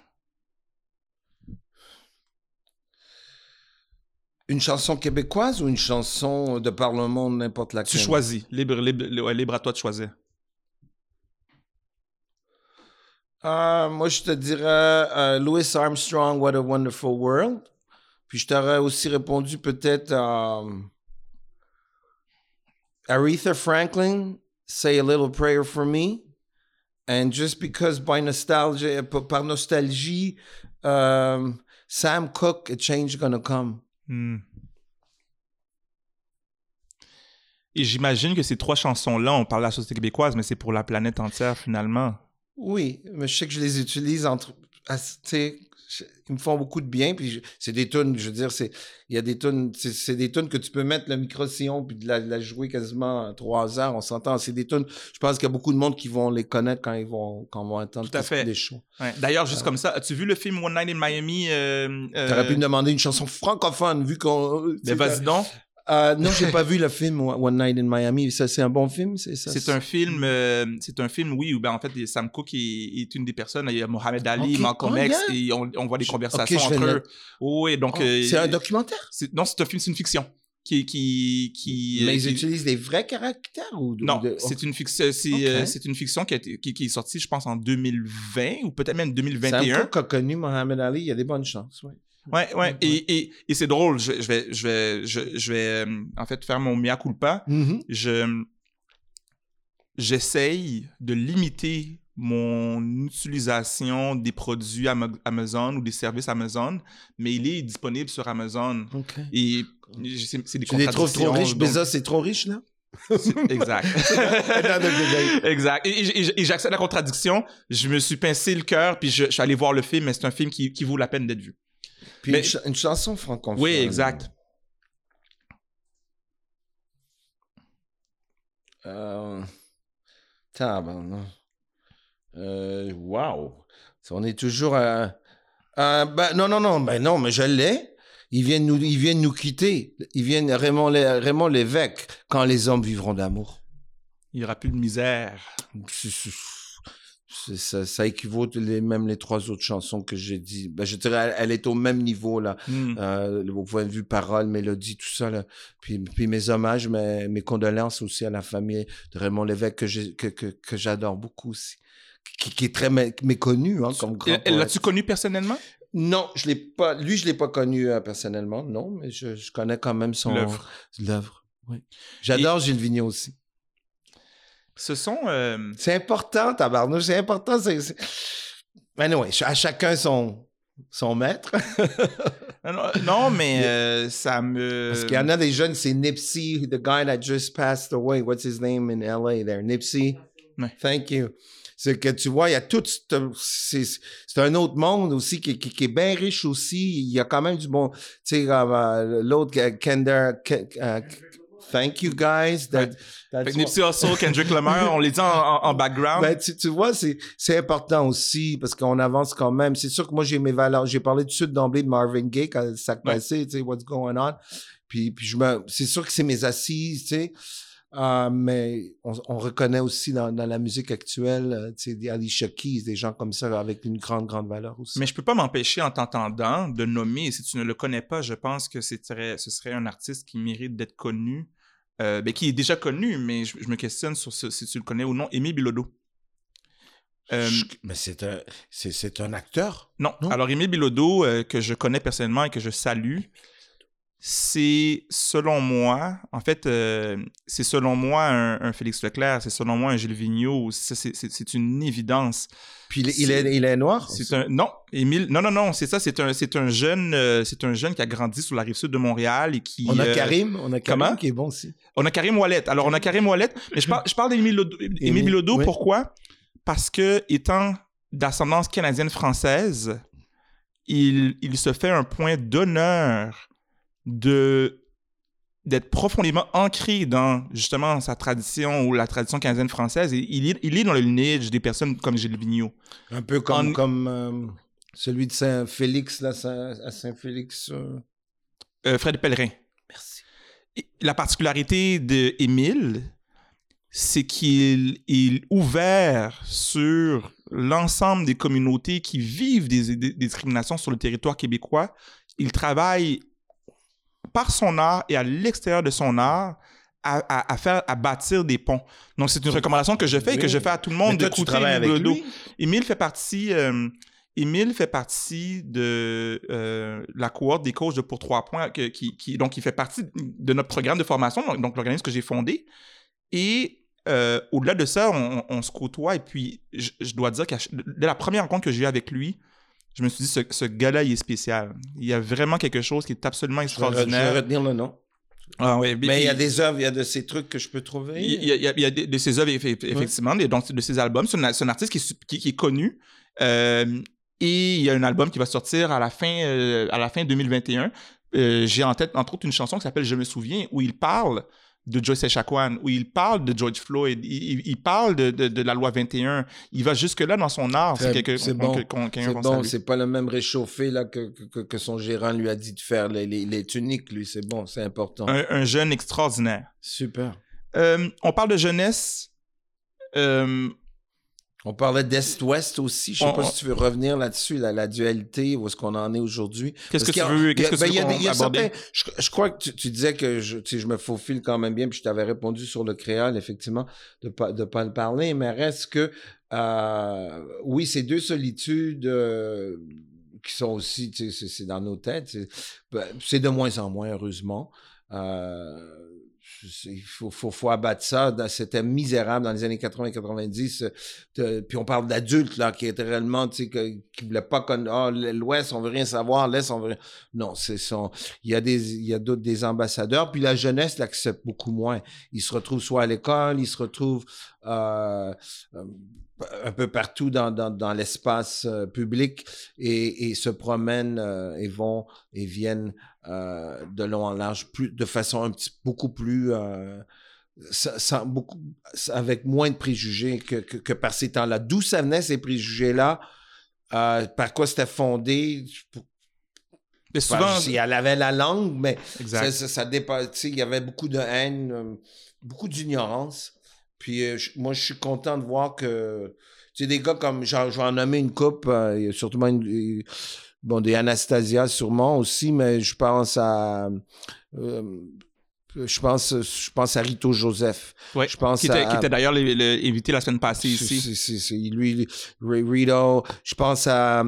Une chanson québécoise ou une chanson de par le monde, n'importe laquelle? Tu choisis. Libre, libre, libre à toi de choisir. Euh, moi, je te dirais euh, Louis Armstrong, What a Wonderful World. Puis je t'aurais aussi répondu peut-être euh, Aretha Franklin, Say a Little Prayer for Me. And just because by nostalgia, par nostalgie, Sam Cooke, A Change Gonna Come. Hmm. Et j'imagine que ces trois chansons-là, on parle de la société québécoise, mais c'est pour la planète entière finalement. Oui, mais je sais que je les utilise entre. Ils me font beaucoup de bien. Puis c'est des tunes, je veux dire, c'est il y a des tunes, c'est des tunes que tu peux mettre le micro-sillon puis de la, jouer quasiment trois heures. On s'entend. C'est des tunes. Je pense qu'il y a beaucoup de monde qui vont les connaître quand ils vont quand vont entendre Tout à fait. des shows. D'ailleurs, juste euh. comme ça, as-tu vu le film One Night in Miami euh, euh... T'aurais pu me demander une chanson francophone vu qu'on. Mais vas-y donc. Euh, non, j'ai pas [laughs] vu le film One Night in Miami. Ça, c'est un bon film, c'est ça? C'est un film, euh, c'est un film, oui, où ben en fait Sam Cooke est, une des personnes. Il y a Mohamed Ali, Malcolm X, et on, voit des conversations entre eux. oui, donc. Oh, euh, c'est un documentaire? Non, c'est un film, c'est une fiction. Qui, qui, qui, Mais ils utilisent des vrais caractères ou Non, c'est une fiction. C'est une fiction qui, qui, est sortie, je pense, en 2020 ou peut-être même 2021. Sam Cooke a connu Mohamed Ali. Il y a des bonnes chances, oui. Ouais, ouais. Et, et, et c'est drôle. Je, je, vais, je vais, je, je vais euh, en fait faire mon mea culpa. Mm Je j'essaye de limiter mon utilisation des produits Amazon ou des services Amazon, mais il est disponible sur Amazon. Et c'est des tu es trop, trop riche. Bezos, c'est trop riche, là? exact. [laughs] exact. Et, et, j'accepte la contradiction. Je me suis pincé le cœur, puis je, je, suis allé voir le film, mais c'est un film qui, qui vaut la peine d'être vu. Puis une, chanson francophone. Oui, exact. Euh... Euh, wow. On est toujours à... Ben, non, non, non, ben non, mais je l'ai. Ils viennent nous, ils viennent nous quitter. Ils viennent Raymond, Raymond l'évêque quand les hommes vivront d'amour. Il n'y aura plus de misère ça, ça, équivaut les, même les trois autres chansons que j'ai dit. Ben, je dirais, elle, est au même niveau, là. Mm. Euh, au point de vue parole, mélodie, tout ça, là. Puis, puis mes hommages, mes, mes condoléances aussi à la famille de Raymond Lévesque, que, j'ai, que, que, que j'adore beaucoup aussi. Qui, qui est très méconnu, hein, comme grand L'as-tu connu personnellement? Non, je l'ai pas. Lui, je l'ai pas connu euh, personnellement, non, mais je, je, connais quand même son l'œuvre. L'œuvre, oui. J'adore Gilles Vigneault aussi. Ce sont. Euh, c'est important, tabarnouche, c'est important. C'est, c'est... Anyway, à chacun son, son maître. [laughs] non, mais euh, ça me. Parce qu'il y en a des jeunes, c'est Nipsey, the guy that just passed away. What's his name in LA there? Nipsey. Ouais. Thank you. C'est que tu vois, il y a tout. ce- C'est c'est un autre monde aussi qui, qui, qui est bien riche aussi. Il y a quand même du bon. Tu sais, euh, l'autre, euh, Kender. Thank you, guys. That, Fait what- Nipsey Hussle, Kendrick Lamar, on les dit en, en- en background. ben, tu, tu vois, c'est, important aussi parce qu'on avance quand même. C'est sûr que moi, j'ai mes valeurs. J'ai parlé tout de suite d'emblée de Marvin Gaye quand ça Ouais. passait, tu sais, what's going on. Puis, puis je me, c'est sûr que c'est mes assises, tu sais. Euh, mais on, on reconnaît aussi dans, dans la musique actuelle, euh, tu sais, des Alicia Keys, des gens comme ça avec une grande, grande valeur aussi. Mais je peux pas m'empêcher en t'entendant de nommer, et si tu ne le connais pas, je pense que c'est ce serait un artiste qui mérite d'être connu, euh, ben, qui est déjà connu, mais je, je me questionne sur ce- si tu le connais ou non, Émile Bilodeau. Euh, mais c'est un, c'est, c'est un acteur. non. non? alors Émile Bilodeau, euh, que je connais personnellement et que je salue, c'est selon moi, en fait, euh, c'est selon moi un, un Félix Leclerc, c'est selon moi un Gilles Vigneault, c'est- une évidence. Puis il, est, il est noir. C'est un non, Émile. Non, non, non, c'est ça. C'est un, c'est un jeune, euh, c'est un jeune qui a grandi sur la rive sud de Montréal et qui. On a euh, Karim, on a Karim comment? qui est bon aussi. On a Karim Ouellet. Alors, on a Karim Ouellet, mais je parle, je parle d'Émile Lodo- Émile Bilodeau. oui. Pourquoi? Parce que étant d'ascendance canadienne-française, il, il se fait un point d'honneur de d'être profondément ancré dans justement sa tradition ou la tradition canadienne-française et il est, il est dans le linéage des personnes comme Gilles Vigneault. Un peu comme, En- comme euh, celui de Saint-Félix, là, Saint- à Saint-Félix. euh. Euh, Fred Pellerin. Merci. Et La particularité de Émile, c'est qu'il est ouvert sur l'ensemble des communautés qui vivent des discriminations sur le territoire québécois. Il travaille par son art et à l'extérieur de son art à, à- à faire à bâtir des ponts. Donc c'est une recommandation que je fais et que je fais à tout le monde d'écouter avec Émile fait partie, euh, Émile fait partie de euh, la cohorte des coachs de Pour Trois Points, que- qui, qui- donc il fait partie de notre programme de formation, donc, donc l'organisme que j'ai fondé. Et euh, au-delà de ça, on, on se côtoie et puis je, je dois dire que dès la première rencontre que j'ai eue avec lui, je me suis dit, ce, ce gars-là, il est spécial. Il y a vraiment quelque chose qui est absolument Je vais, re- je vais extraordinaire. retenir le nom. Ah ouais, Mais il y a des œuvres, il y a de ces trucs que je peux trouver. il y a, il y a- il y a de, de ses œuvres, eff- effectivement, donc de ses albums. C'est un, artiste qui est connu. Euh, et il y a un album qui va sortir à la fin, euh, à la fin 2021. Euh, J'ai en tête, entre autres, une chanson qui s'appelle Je me souviens, où il parle de Joyce Echaquan, où il parle de George Floyd, il, parle de, de- de la loi 21. Il va jusque-là dans son art. C'est bon. C'est bon, pas le même réchauffé là, que, que, que son gérant lui a dit de faire. Les, les, les tuniques, lui, c'est bon, c'est important. Un, un jeune extraordinaire. Super. Euh, on parle de jeunesse. Euh, On parlait d'Est-Ouest aussi. Je sais On- pas si tu veux revenir là-dessus, la, la dualité, où est-ce qu'on en est aujourd'hui. Qu'est-ce que tu veux, qu'est-ce que tu veux certains- je, je crois que tu, tu disais que je, tu sais, je me faufile quand même bien, puis je t'avais répondu sur le créole, effectivement, de pas, de pas le parler, mais reste que, euh, oui, ces deux solitudes euh, qui sont aussi, tu sais, c'est- dans nos têtes, c'est ben, c'est de moins en moins, heureusement. Euh, il faut, faut, faut abattre ça. C'était misérable dans les années 80-90. euh, Puis on parle d'adultes là, qui étaient réellement, tu sais, que- qui voulaient pas connaître. Ah, l'Ouest, on veut rien savoir. L'Est, on veut rien. Non, c'est son. Il y a des, il y a d'autres des ambassadeurs. Puis la jeunesse l'accepte beaucoup moins. Ils se retrouvent soit à l'école, ils se retrouvent euh, euh, un peu partout dans, dans, dans l'espace euh, public et, et se promènent et vont et viennent euh, de long en large, plus, de façon un petit, beaucoup plus, euh, sans, sans- beaucoup, avec moins de préjugés que, que, que par ces temps-là. D'où ça venait ces préjugés-là? Euh, par quoi c'était fondé? mais Souvent, si elle avait la langue, mais exact. ça, ça, il y avait beaucoup de haine, beaucoup d'ignorance. Puis je- moi, je suis content de voir que, tu sais, des gars comme, genre, je vais en nommer une coupe, surtout une, bon, des Anastasia sûrement aussi, mais je pense à, euh, je pense, je pense à Rito Joseph. Ouais, Je pense qui était, était d'ailleurs le- le- invité la semaine passée ici. c'est- c'est- c'est- lui, Ray Rito, je pense à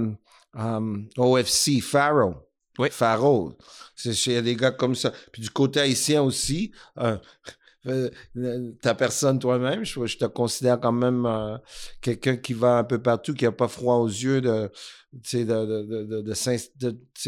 um, OFC, Pharaoh. Oui. Pharaoh. C'est- Il y a des gars comme ça. Puis du côté haïtien aussi, euh, euh, ta personne toi-même. Je, je, te considère quand même euh, quelqu'un qui va un peu partout, qui n'a pas froid aux yeux de, de, de, de,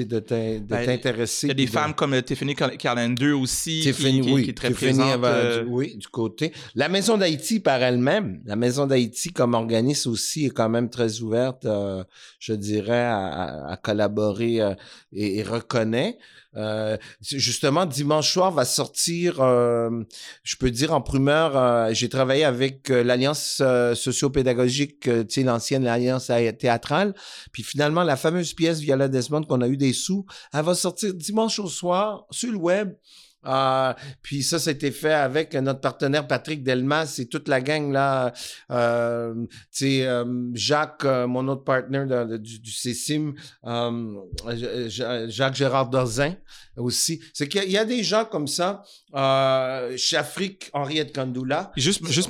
de, ben, t'intéresser. Il y a des femmes comme euh, Tiffany Carlander aussi Tiffany, qui, oui, qui, est très Tiffany présente. Euh... oui, du côté. La Maison d'Haïti par elle-même, la Maison d'Haïti comme organisme aussi est quand même très ouverte, euh, je dirais, à, à, collaborer euh, et, et, reconnaît. Euh, justement, dimanche soir va sortir, euh, je peux dire en primeur, euh, j'ai travaillé avec l'Alliance socio-pédagogique, tu sais, l'ancienne Alliance théâtrale. Puis finalement, la fameuse pièce Viola Desmond qu'on a eu des sous, elle va sortir dimanche au soir sur le web. Euh, puis ça, c'était fait avec notre partenaire Patrick Delmas et toute la gang là. Euh, tu sais, euh, Jacques, euh, mon autre partenaire de, du, du CECIM, Jacques Gérard Dorzin aussi. C'est qu'il y, a des gens comme ça. chez Afrique, Henriette Kandoula. Juste, juste,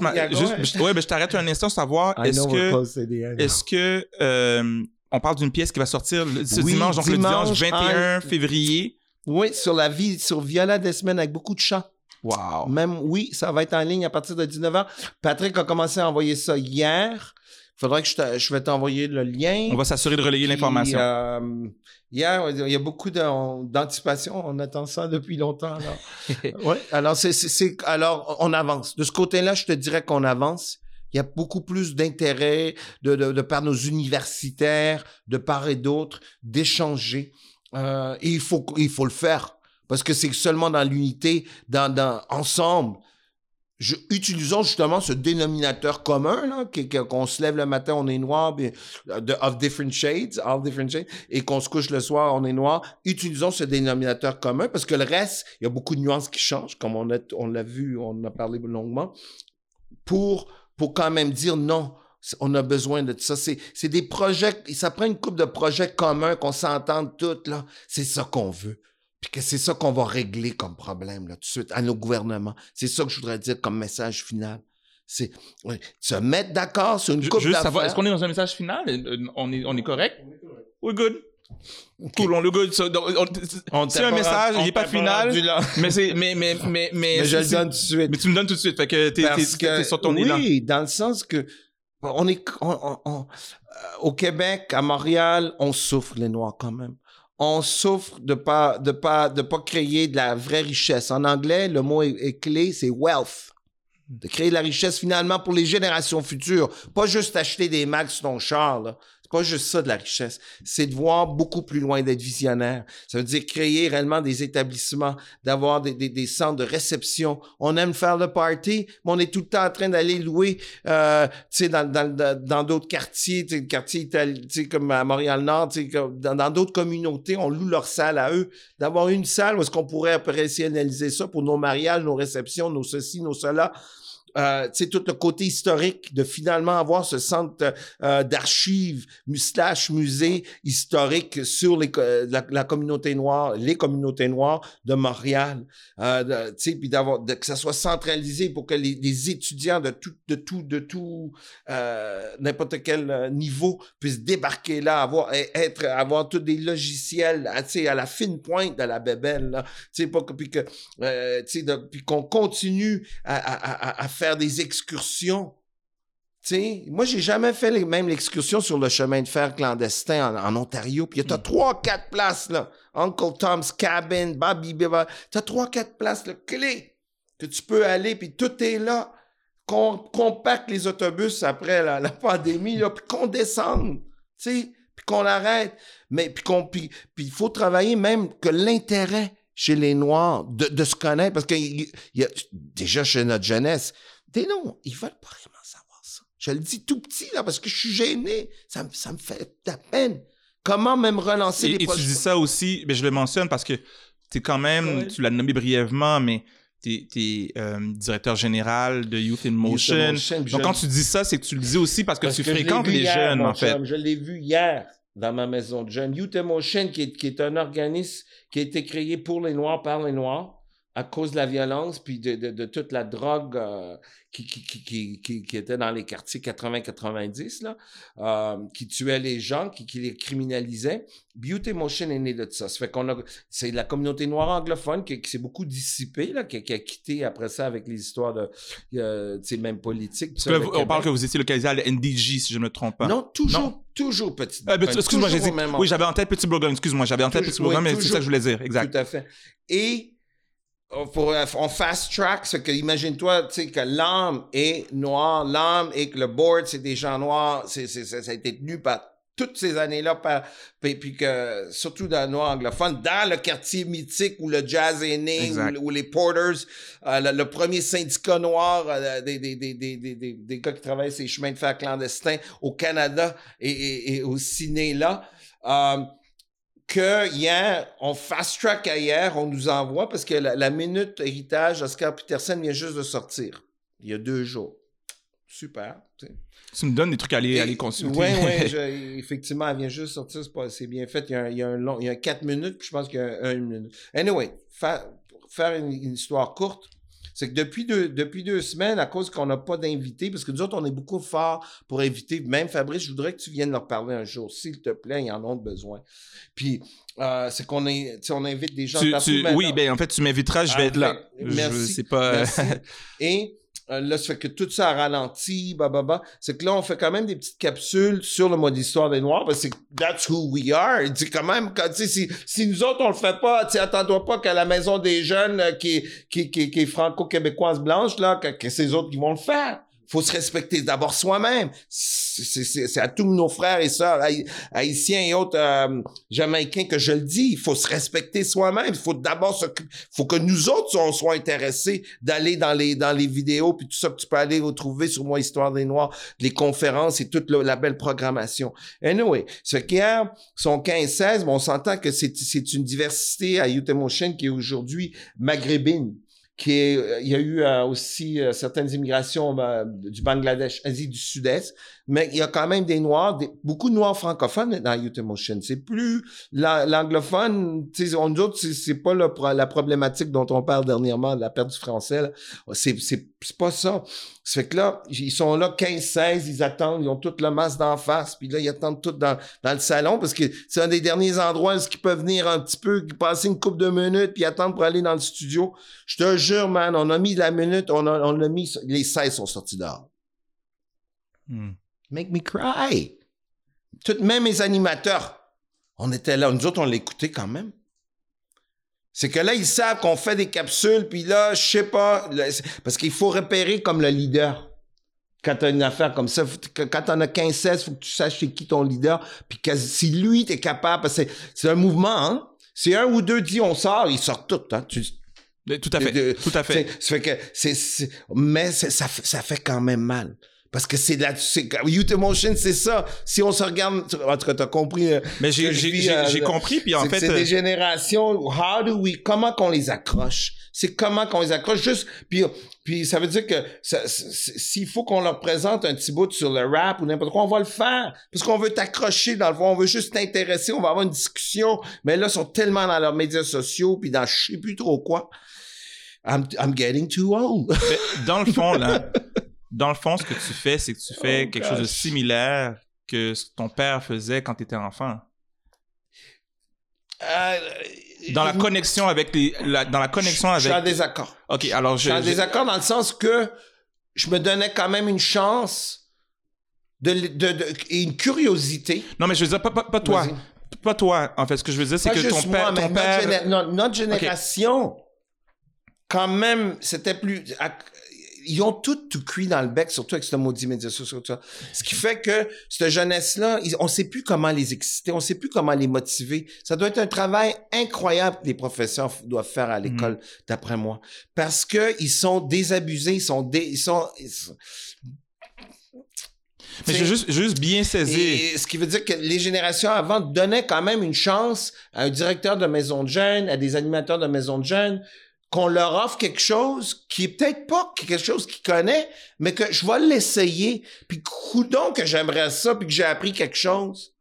juste, ouais, ben, je t'arrête un instant, savoir est-ce que, est-ce que on parle d'une pièce qui va sortir ce dimanche, donc le dimanche 21 février. Oui, sur la vie, sur Viola Desmond avec beaucoup de chats. Wow. Même, oui, ça va être en ligne à partir de 19h. Patrick a commencé à envoyer ça hier. Faudrait que je, je vais t'envoyer le lien. On va s'assurer de relayer l'information. Euh, hier, il y a beaucoup d'anticipation. On attend ça depuis longtemps. Alors, [laughs] ouais. alors, c'est, c'est, alors, on avance. De ce côté-là, je te dirais qu'on avance. Il y a beaucoup plus d'intérêt de, de, de par nos universitaires, de part et d'autre, d'échanger. Euh, et il faut, il faut le faire. Parce que c'est seulement dans l'unité, dans, dans, ensemble. Utilisons justement ce dénominateur commun, là, qu'on se lève le matin, on est noir, de, of different shades, all different shades, et qu'on se couche le soir, on est noir. Utilisons ce dénominateur commun, parce que le reste, il y a beaucoup de nuances qui changent, comme on, a, on l'a vu, on a parlé longuement, pour, pour quand même dire non, on a besoin de ça. C'est, c'est des projets, ça prend une coupe de projets communs qu'on s'entende toutes, là. C'est ça qu'on veut. Puis que c'est ça qu'on va régler comme problème, là, tout de suite, à nos gouvernements. C'est ça que je voudrais dire comme message final. C'est se mettre d'accord sur une coupe Juste savoir, est-ce qu'on est dans un message final? Euh, on est, on est correct? We're good. Cool, on le c'est un message, il n'est pas final, mais c'est, mais, mais, mais, mais, mais je le donne tout de suite. Mais tu me donnes tout de suite, fait que t'es, t'es, sur ton Oui, dans le sens que on est on, on, euh, au Québec, à Montréal, on souffre les Noirs quand même. On souffre de pas de pas de pas créer de la vraie richesse. En anglais, le mot est, clé, c'est wealth. De créer de la richesse finalement pour les générations futures, pas juste acheter des max sur ton char. Là pas juste ça de la richesse, c'est de voir beaucoup plus loin d'être visionnaire. Ça veut dire créer réellement des établissements, d'avoir des, des, des, centres de réception. On aime faire le party, mais on est tout le temps en train d'aller louer, euh, tu sais, dans dans dans d'autres quartiers, tu sais, quartiers comme à Montréal-Nord, tu sais, dans d'autres communautés, on loue leur salle à eux. D'avoir une salle où est-ce qu'on pourrait opérationnaliser ça pour nos mariages, nos réceptions, nos ceci, nos cela euh, tout le côté historique de finalement avoir ce centre euh, d'archives, slash musée historique sur les, la, la, communauté noire, les communautés noires de Montréal, euh, puis d'avoir que ça soit centralisé pour que les, les étudiants de tout, de tout, de tout euh, n'importe quel euh, niveau puissent débarquer là, avoir être, avoir tous des logiciels, à, à la fine pointe de la bébelle, là, pas que puis que, euh, puis qu'on continue à, à, à, à faire des excursions. sais, moi, j'ai jamais fait les, même l'excursion sur le chemin de fer clandestin en, Ontario. Puis tu as mm. trois, quatre places, là. Uncle Tom's Cabin, Bobby Biba. Tu as trois, quatre places, là, clés, que tu peux aller, puis tout est là. Qu'on compacte les autobus après la, pandémie, là, puis qu'on descende, tu sais, puis qu'on arrête. Mais puis qu'on puis il faut travailler même que l'intérêt chez les Noirs de, de se connaître, parce que y, y a, déjà chez notre jeunesse, des non, ils veulent pas vraiment savoir ça. Je le dis tout petit, là, parce que je suis gêné. Ça, ça me fait de la peine. Comment même relancer les Et tu dis ça aussi, mais je le mentionne parce que tu es quand même, tu l'as nommé brièvement, mais tu es, euh, directeur général de Youth in Motion. Donc, quand tu dis ça, c'est que tu le dis aussi parce que tu fréquentes les jeunes, en fait. Je l'ai vu hier dans ma maison de jeunes. Youth in Motion, qui est, qui est un organisme qui a été créé pour les Noirs, par les Noirs, à cause de la violence puis de, de, de toute la drogue euh, qui, qui, qui, qui, qui, était dans les quartiers 80-90, là, euh, qui tuait les gens, qui, qui les criminalisait. Beauty Motion est né de ça. ça fait qu'on a, c'est la communauté noire anglophone qui, s'est beaucoup dissipée, là, qui, a quitté après ça avec les histoires de, euh, même politiques. on parle que vous étiez localisé à l'NDJ, si je ne me trompe pas. Non, toujours, toujours Petit euh, Excuse-moi, j'ai dit, oui, j'avais en tête Petit Bourgogne, excuse-moi, j'avais en tête Petit Bourgogne, mais c'est ça que je voulais dire, exact. Tout à fait. Et pour, on fast track, ce que imagine-toi, tu sais, que l'âme est noire, l'âme et que le board, c'est des gens noirs, c'est, c'est, ça a été tenu par toutes ces années-là, par, puis, que, surtout dans le noir anglophone, dans le quartier mythique où le jazz est né, où, les Porters, euh, le, premier syndicat noir euh, des, des, des, des, des, des, gars qui travaillent ces chemins de fer clandestins au Canada et, et, aussi né là. Euh, que hier, on fast track hier, on nous envoie parce que la, minute héritage Oscar Peterson vient juste de sortir. Il y a deux jours. Super. Tu me donnes des trucs à aller, aller consulter. Oui, oui, [laughs] effectivement, elle vient juste de sortir, c'est bien fait. Il y, a un, il y a un long, il y a quatre minutes, puis je pense qu'il y a une minute. Anyway, faire une, histoire courte, c'est que depuis deux, depuis deux semaines, à cause qu'on n'a pas d'invités, parce que nous autres, on est beaucoup fort pour inviter. Même Fabrice, je voudrais que tu viennes leur parler un jour, s'il te plaît, ils en ont besoin. Puis, euh, c'est qu'on on invite des gens Oui, ben en fait, tu m'inviteras, je vais être là. Merci. Je. [laughs] Et euh, là, ça fait que tout ça a ralenti, bah, bah. C'est que là, on fait quand même des petites capsules sur le mode histoire des Noirs, parce que that's who we are. C'est quand même, si, si nous autres, on le fait pas, tu attends-toi pas qu'à la maison des jeunes euh, qui, qui, qui, qui est franco-québécoise blanche, là, que, que c'est autres qui vont le faire faut se respecter d'abord soi-même. C'est à tous nos frères et sœurs haïtiens et autres euh, jamaïcains que je le dis. Il faut se respecter soi-même. Il faut d'abord se, faut que nous autres on soit intéressés d'aller dans les dans les vidéos puis tout ça que tu peux aller retrouver sur moi Histoire des Noirs, les conférences et toute la belle programmation. Anyway, ce qu'hier son 15-16, on s'entend que c'est c'est une diversité à Youtemotion qui est aujourd'hui maghrébine qui euh, il y a eu euh, aussi euh, certaines immigrations du Bangladesh, Asie du Sud-Est, mais il y a quand même des Noirs, beaucoup de Noirs francophones dans Youth Emotion. C'est plus l'anglophone, on autres, c'est pas la problématique dont on parle dernièrement, la perte du français. C'est pas ça. Ça fait que là, ils sont là 15-16, ils attendent, ils ont toute la masse d'en face, puis là, ils attendent tout dans, dans le salon parce que c'est un des derniers endroits où ils peuvent venir un petit peu, passer une couple de minutes, puis attendre pour aller dans le studio. Je te jure, man, on a mis la minute, on a, on a mis, les 16 sont sortis dehors. Hmm. Make me cry. Tout, même mes animateurs, on était là. Nous autres, on l'écoutait quand même. C'est que là, ils savent qu'on fait des capsules, puis là, je sais pas, parce qu'il faut repérer comme le leader. Quand tu as une affaire comme ça, quand t'en as 15-16, faut que tu saches c'est qui ton leader, puis si lui, t'es capable, parce que c'est un mouvement, hein. C'est un ou deux dit on sort, ils sortent tous, hein. tout à fait, tout à fait. Ça fait que c'est, mais ça, ça fait quand même mal. Parce que c'est là, Youth Emotion, c'est ça. Si on se regarde, en tout cas, t'as compris. Euh, Mais j'ai, j'ai, j'ai compris, puis en fait. C'est des euh, générations, how do we, comment qu'on les accroche? C'est comment qu'on les accroche, juste, puis, puis ça veut dire que s'il faut qu'on leur présente un petit bout sur le rap ou n'importe quoi, on va le faire. Parce qu'on veut t'accrocher, dans le fond, on veut juste t'intéresser, on va avoir une discussion. Mais là, ils sont tellement dans leurs médias sociaux, puis dans je sais plus trop quoi. I'm, I'm getting too old. dans le fond, là, [laughs] dans le fond, ce que tu fais, c'est que tu fais oh, quelque chose de similaire que ce que ton père faisait quand tu étais enfant. Euh, dans la connexion avec les, dans la connexion avec. Je suis en désaccord. Ok, alors je. Je suis en désaccord dans le sens que je me donnais quand même une chance de, de, de et une curiosité. Non, mais je veux dire pas, pas, toi, pas toi. En fait, ce que je veux dire, c'est que ton père, ton père... Notre, génération, quand même, c'était plus ils ont tout, tout cuit dans le bec, surtout avec ce maudit média social. Ce qui fait que cette jeunesse-là, on sait plus comment les exciter, on sait plus comment les motiver. Ça doit être un travail incroyable que les professeurs doivent faire à l'école, mm-hmm. d'après moi. Parce que ils sont désabusés, ils sont, ils sont, mais je juste, juste bien saisir. ce qui veut dire que les générations avant donnaient quand même une chance à un directeur de maison de jeunes, à des animateurs de maison de jeunes, qu'on leur offre quelque chose qui est peut-être pas quelque chose qu'ils connaissent, mais que je vais l'essayer, puis coudon que j'aimerais ça, puis que j'ai appris quelque chose.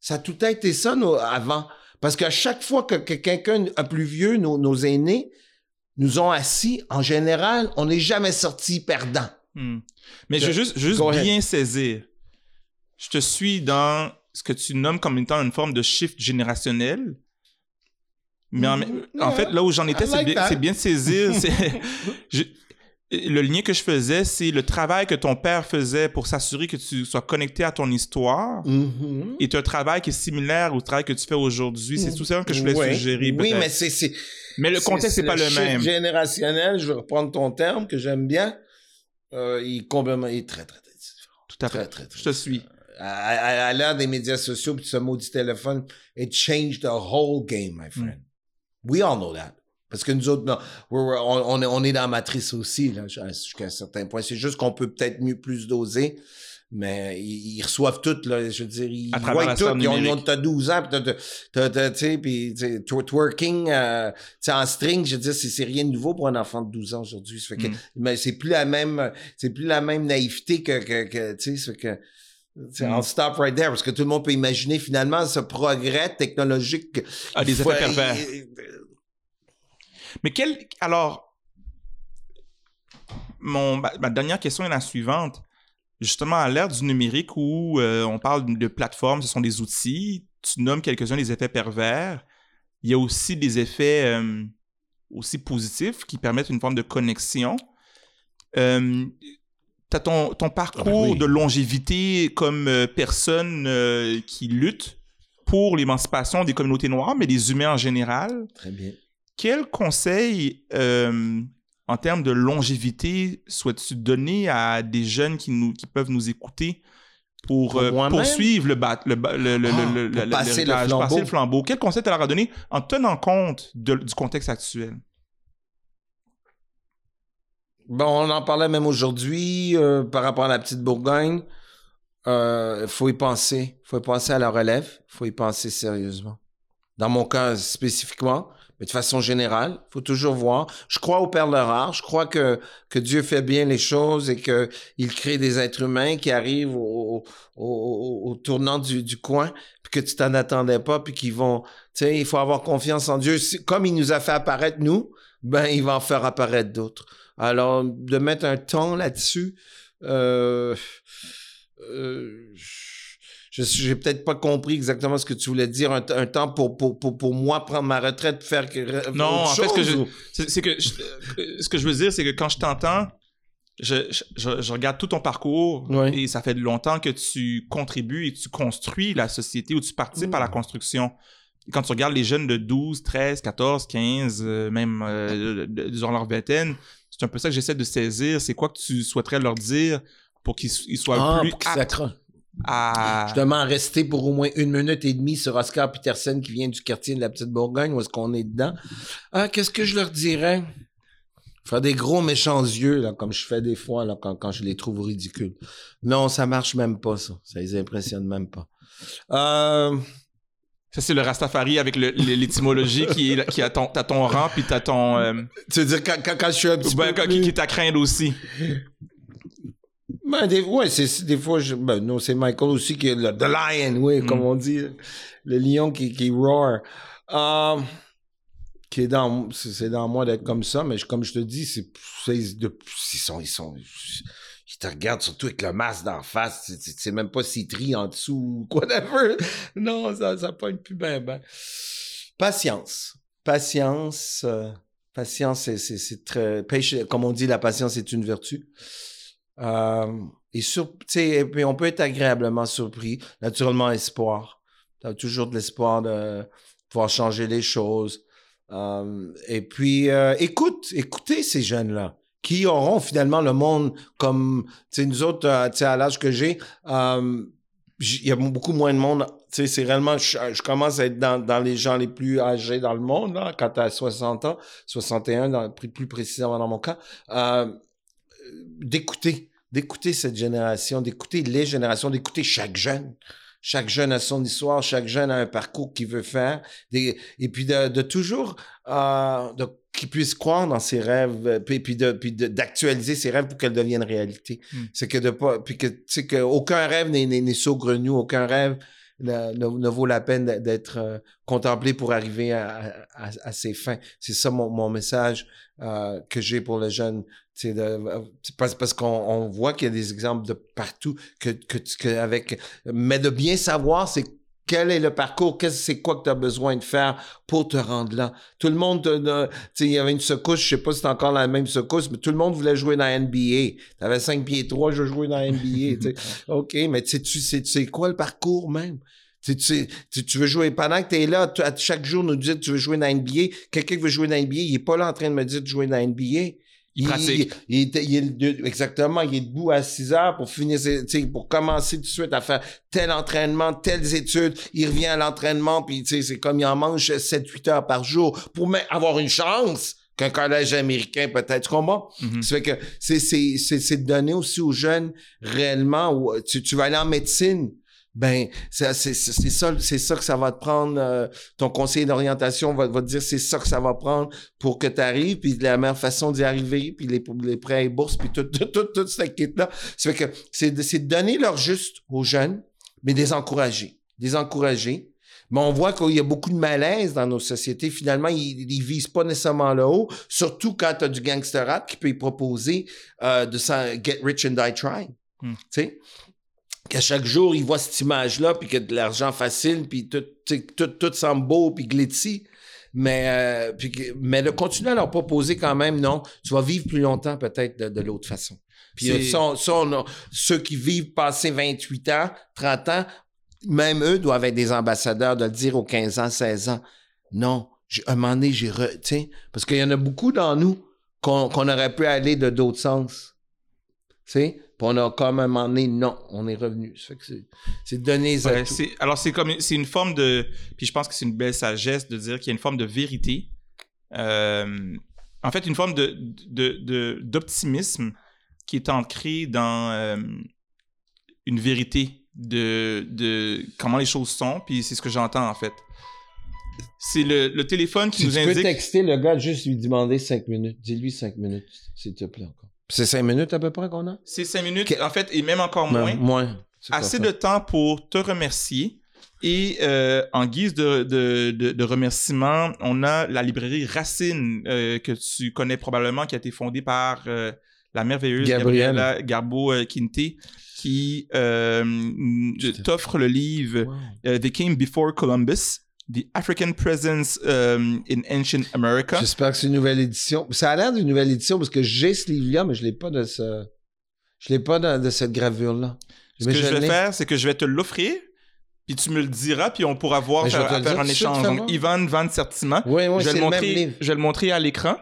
Ça a tout été ça nous, avant. Parce qu'à chaque fois que, quelqu'un, un plus vieux, nos, nos aînés, nous ont assis, en général, on n'est jamais sorti perdant. Hmm. Mais je juste, je veux juste ahead. bien saisir. Je te suis dans ce que tu nommes comme étant une forme de shift générationnel. Mais en, Mhm. en fait, là où j'en étais, c'est bien, bien de saisir. [laughs] [laughs] je- le lien que je faisais, c'est le travail que ton père faisait pour s'assurer que tu sois connecté à ton histoire. Mhm. est un travail qui est similaire au travail que tu fais aujourd'hui. C'est tout ça que je voulais suggérer. Oui, mais c'est... Mais le contexte n'est pas le shift même. générationnel, je vais reprendre ton terme que j'aime bien. Euh, il est complètement... Il est très, très, très différent. Tout à fait. très, très Je te suis. À, à- à l'ère des médias sociaux puis ce maudit téléphone, it changed the whole game, my friend. We all know that. Parce que nous autres, non, on, on est, dans la matrice aussi, là, jusqu'à un certain point. C'est juste qu'on peut peut-être mieux plus doser, mais ils, ils reçoivent tout, là, je veux dire, ils À voient tout. Ils ont, t'as 12 ans, puis t'as- tu sais, puis twerking, euh, en string, je veux dire, c'est, c'est rien de nouveau pour un enfant de 12 ans aujourd'hui. Mm. mais c'est plus la même, c'est plus la même naïveté que, que, que tu sais, que, tu sais, Mm. I'll stop right there parce que tout le monde peut imaginer finalement ce progrès technologique. Des faut- effets pervers. Mais quel. Alors. Mon, ma, dernière question est la suivante. Justement, à l'ère du numérique où euh, on parle de plateformes, ce sont des outils, tu nommes quelques-uns des effets pervers. Il y a aussi des effets euh, aussi positifs qui permettent une forme de connexion. Euh, as ton, ton parcours Ah, oui. de longévité comme euh, personne euh, qui lutte pour l'émancipation des communautés noires, mais des humains en général. Très bien. Quel conseil euh, en termes de longévité souhaites-tu donner à des jeunes qui, nous, qui peuvent nous écouter pour, poursuivre le, bat, le, ba- le, le, Ah, le- pour le- passer le l'héritage, flambeau. passer le flambeau? Quel conseil tu leur as donné en tenant compte de- du contexte actuel? Bon, on en parlait même aujourd'hui euh, par rapport à la petite Bourgogne. Il faut y penser. faut y penser à la relève. faut y penser sérieusement. Dans mon cas spécifiquement, mais de façon générale, faut toujours voir. Je crois aux perles rares. Je crois que, Dieu fait bien les choses et que il crée des êtres humains qui arrivent au, tournant du, du coin, puis que tu t'en attendais pas, puis qui vont... Tu sais, il faut avoir confiance en Dieu. Comme il nous a fait apparaître, nous, ben, il va en faire apparaître d'autres. Alors, de mettre un ton là-dessus, euh, euh, je j'ai peut-être pas compris exactement ce que tu voulais dire, un, temps pour, pour, pour, pour moi prendre ma retraite, faire Non, autre en fait, ce que je- C'est c'est que je- euh, ce que je veux dire, c'est que quand je t'entends, je, je- regarde tout ton parcours et ça fait longtemps que tu contribues et tu construis la société ou tu participes Mm. à la construction. Et quand tu regardes les jeunes de 12, 13, 14, 15, euh, même euh, durant leur vingtaine, c'est un peu ça que j'essaie de saisir. C'est quoi que tu souhaiterais leur dire pour qu'ils soient Ah, plus pour qu'ils s'accrochent. à... Justement, rester pour au moins une minute et demie sur Oscar Peterson qui vient du quartier de la Petite Bourgogne, où est-ce qu'on est dedans. Ah, qu'est-ce que je leur dirais? Faire des gros méchants yeux, là, comme je fais des fois, là, quand, quand je les trouve ridicules. Non, ça marche même pas, ça. Ça les impressionne même pas. Euh, Ça, c'est le Rastafari avec l'étymologie qui est qui a ton, t'as ton rang puis t'as ton... euh, tu veux dire, quand, quand, quand je suis un petit ben, peu qui, plus- qui est à craindre aussi. Ben, des, ouais, c'est, des fois, je, ben, non, c'est Michael aussi qui est le, The Lion, oui, Mm. comme on dit. Le lion qui, qui roar. Euh, qui est dans, c'est, dans moi d'être comme ça, mais je- comme je te dis, c'est, ils sont, ils sont, ils te regardent surtout avec le masque d'en face, c'est, c'est même pas s'ils trient en dessous ou [laughs] whatever. Non, ça, ça pointe plus ben, ben. Patience. Patience, euh, patience, c'est, très, comme on dit, la patience est une vertu. Euh, et sur, tu sais, et puis on peut être agréablement surpris. Naturellement, espoir. Tu as toujours de l'espoir de pouvoir changer les choses. Euh, et puis, écoute, écoutez ces jeunes-là qui auront finalement le monde comme, tu sais, nous autres, euh, tu sais, à l'âge que j'ai, euh, il y a beaucoup moins de monde. Tu sais, c'est réellement, je, commence à être dans, dans les gens les plus âgés dans le monde, là, quand tu as 60 ans, 61, dans, plus précisément dans mon cas. Euh, d'écouter, d'écouter cette génération, d'écouter les générations, d'écouter chaque jeune. Chaque jeune a son histoire, chaque jeune a un parcours qu'il veut faire, des- et puis de, de toujours euh, qu'il puisse croire dans ses rêves, euh, puis, puis de, puis de- d'actualiser ses rêves pour qu'elles deviennent réalité. Mm. C'est que de pas, puis que tu sais que aucun rêve n'est, n'est, n'est saugrenu, aucun rêve ne, ne, vaut la peine d'être euh, contemplé pour arriver à, à, à ses fins. C'est ça mon, mon message euh, que j'ai pour les jeunes. De, parce, parce qu'on on voit qu'il y a des exemples de partout que, que, que avec mais de bien savoir c'est quel est le parcours, qu'est-ce c'est quoi que tu as besoin de faire pour te rendre là. Tout le monde, tu sais, il y avait une secousse, je sais pas si c'est encore la même secousse, mais tout le monde voulait jouer dans la NBA. T'avais 5 pieds 3, je jouer dans la [laughs] NBA, OK, mais tu sais, tu sais quoi le parcours même? Tu, tu, tu, veux jouer pendant que tu es là, à chaque jour nous dire que tu veux jouer dans la NBA. Quelqu'un qui veut jouer dans la NBA, il est pas là en train de me dire de jouer dans la NBA. Il, il, il, exactement, il est debout à 6 heures pour finir, pour commencer tout de suite à faire tel entraînement, telles études. Il revient à l'entraînement, puis c'est comme il en mange 7-8 heures par jour pour même avoir une chance qu'un collège américain peut-être. comment mm Ça fait que c'est, c'est, c'est, de donner aussi aux jeunes réellement, où tu, tu vas aller en médecine, ben c'est ça c'est ça que ça va te prendre euh, ton conseiller d'orientation va, va te dire c'est ça que ça va prendre pour que tu arrives puis la meilleure façon d'y arriver puis les, les prêts et bourses puis tout [laughs] tout tout, toute cette kit là c'est que c'est de, donner leur juste aux jeunes mais des encourager des encourager mais on voit qu'il y a beaucoup de malaise dans nos sociétés. Finalement, ils, ils visent pas nécessairement le haut, surtout quand tu as du gangster rap qui peut y proposer euh, de get rich and die trying. Hmm. Qu'à chaque jour, ils voient cette image-là, puis que de l'argent facile, puis tout, tout, tout semble beau, puis glitzy. Mais, euh, puis, mais le continuer à leur proposer quand même, non, tu vas vivre plus longtemps peut-être de, l'autre façon. Puis euh, ceux qui vivent passé 28 ans, 30 ans, même eux doivent être des ambassadeurs de le dire aux 15 ans, 16 ans. Non, à un moment donné, j'ai... Re, parce qu'il y en a beaucoup dans nous qu'on aurait pu aller de d'autres sens. Tu sais? Puis on a comme un moment donné, non, on est revenu. C'est donner ouais, Alors, c'est comme c'est une forme de. Puis je pense que c'est une belle sagesse de dire qu'il y a une forme de vérité. Euh, en fait, une forme de, de, d'optimisme qui est ancrée dans euh, une vérité de, de comment les choses sont. Puis c'est ce que j'entends en fait. C'est le, le téléphone qui nous indique. Tu peux texter le gars, juste lui demander cinq minutes. Dis-lui cinq minutes, s'il te plaît encore. C'est cinq minutes à peu près qu'on a? C'est cinq minutes, en fait, et même encore moins. moins. Assez de temps pour te remercier. Et euh, en guise de, de, de, remerciement, on a la librairie Racine, euh, que tu connais probablement, qui a été fondée par euh, la merveilleuse Gabriella Garbo-Quinte, qui t'offre le livre They Came Before Columbus, The African Presence um, in Ancient America. J'espère que c'est une nouvelle édition. Ça a l'air d'une nouvelle édition parce que j'ai ce livre-là, mais je l'ai pas de ce, je l'ai pas de, cette gravure-là. Ce que je, vais faire, c'est que je vais te l'offrir, puis tu me le diras, puis on pourra voir faire, faire un échange. Donc, Ivan Van Sertima. Oui, oui, je vais le montrer, Je vais le montrer à l'écran.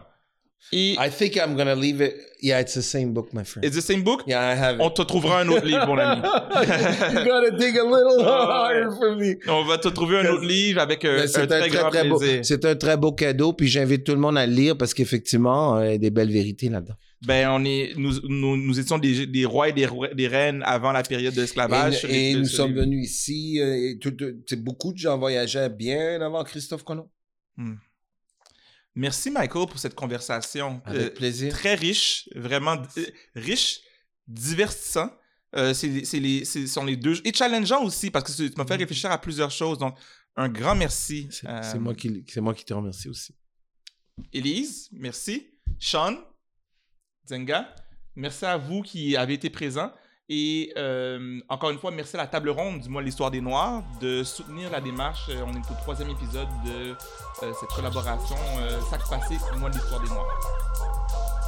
Et I think I'm gonna leave it. Yeah, it's the same book, my friend. It's the same book? Yeah, I have it. On te trouvera un autre livre, mon ami. [laughs] you gotta dig a little harder for me. On va te trouver un autre livre avec euh, un, très, grand très plaisir. C'est un très beau cadeau, puis j'invite tout le monde à le lire parce qu'effectivement, euh, il y a des belles vérités là-dedans. Ben, on est, nous, nous, nous étions des, des, rois et des, des, reines avant la période de l'esclavage. Et, nous sommes venus ici. Euh, et tout, beaucoup de gens voyageaient bien avant Christophe Colomb. Hmm. Merci, Michael, pour cette conversation. Avec euh, plaisir. Très riche, vraiment euh, riche, divertissant. Euh, c'est les, sont les deux. Et challengeant aussi, parce que tu m'as fait mm. réfléchir à plusieurs choses. Donc, un grand merci. C'est moi, qui, moi qui te remercie aussi. Elise, merci. Sean, Zenga, merci à vous qui avez été présents. Et euh, encore une fois, merci à la table ronde du mois L'Histoire des Noirs de soutenir la démarche. Euh, on est au troisième épisode de euh, cette collaboration Sac Passé, mois L'Histoire des Noirs.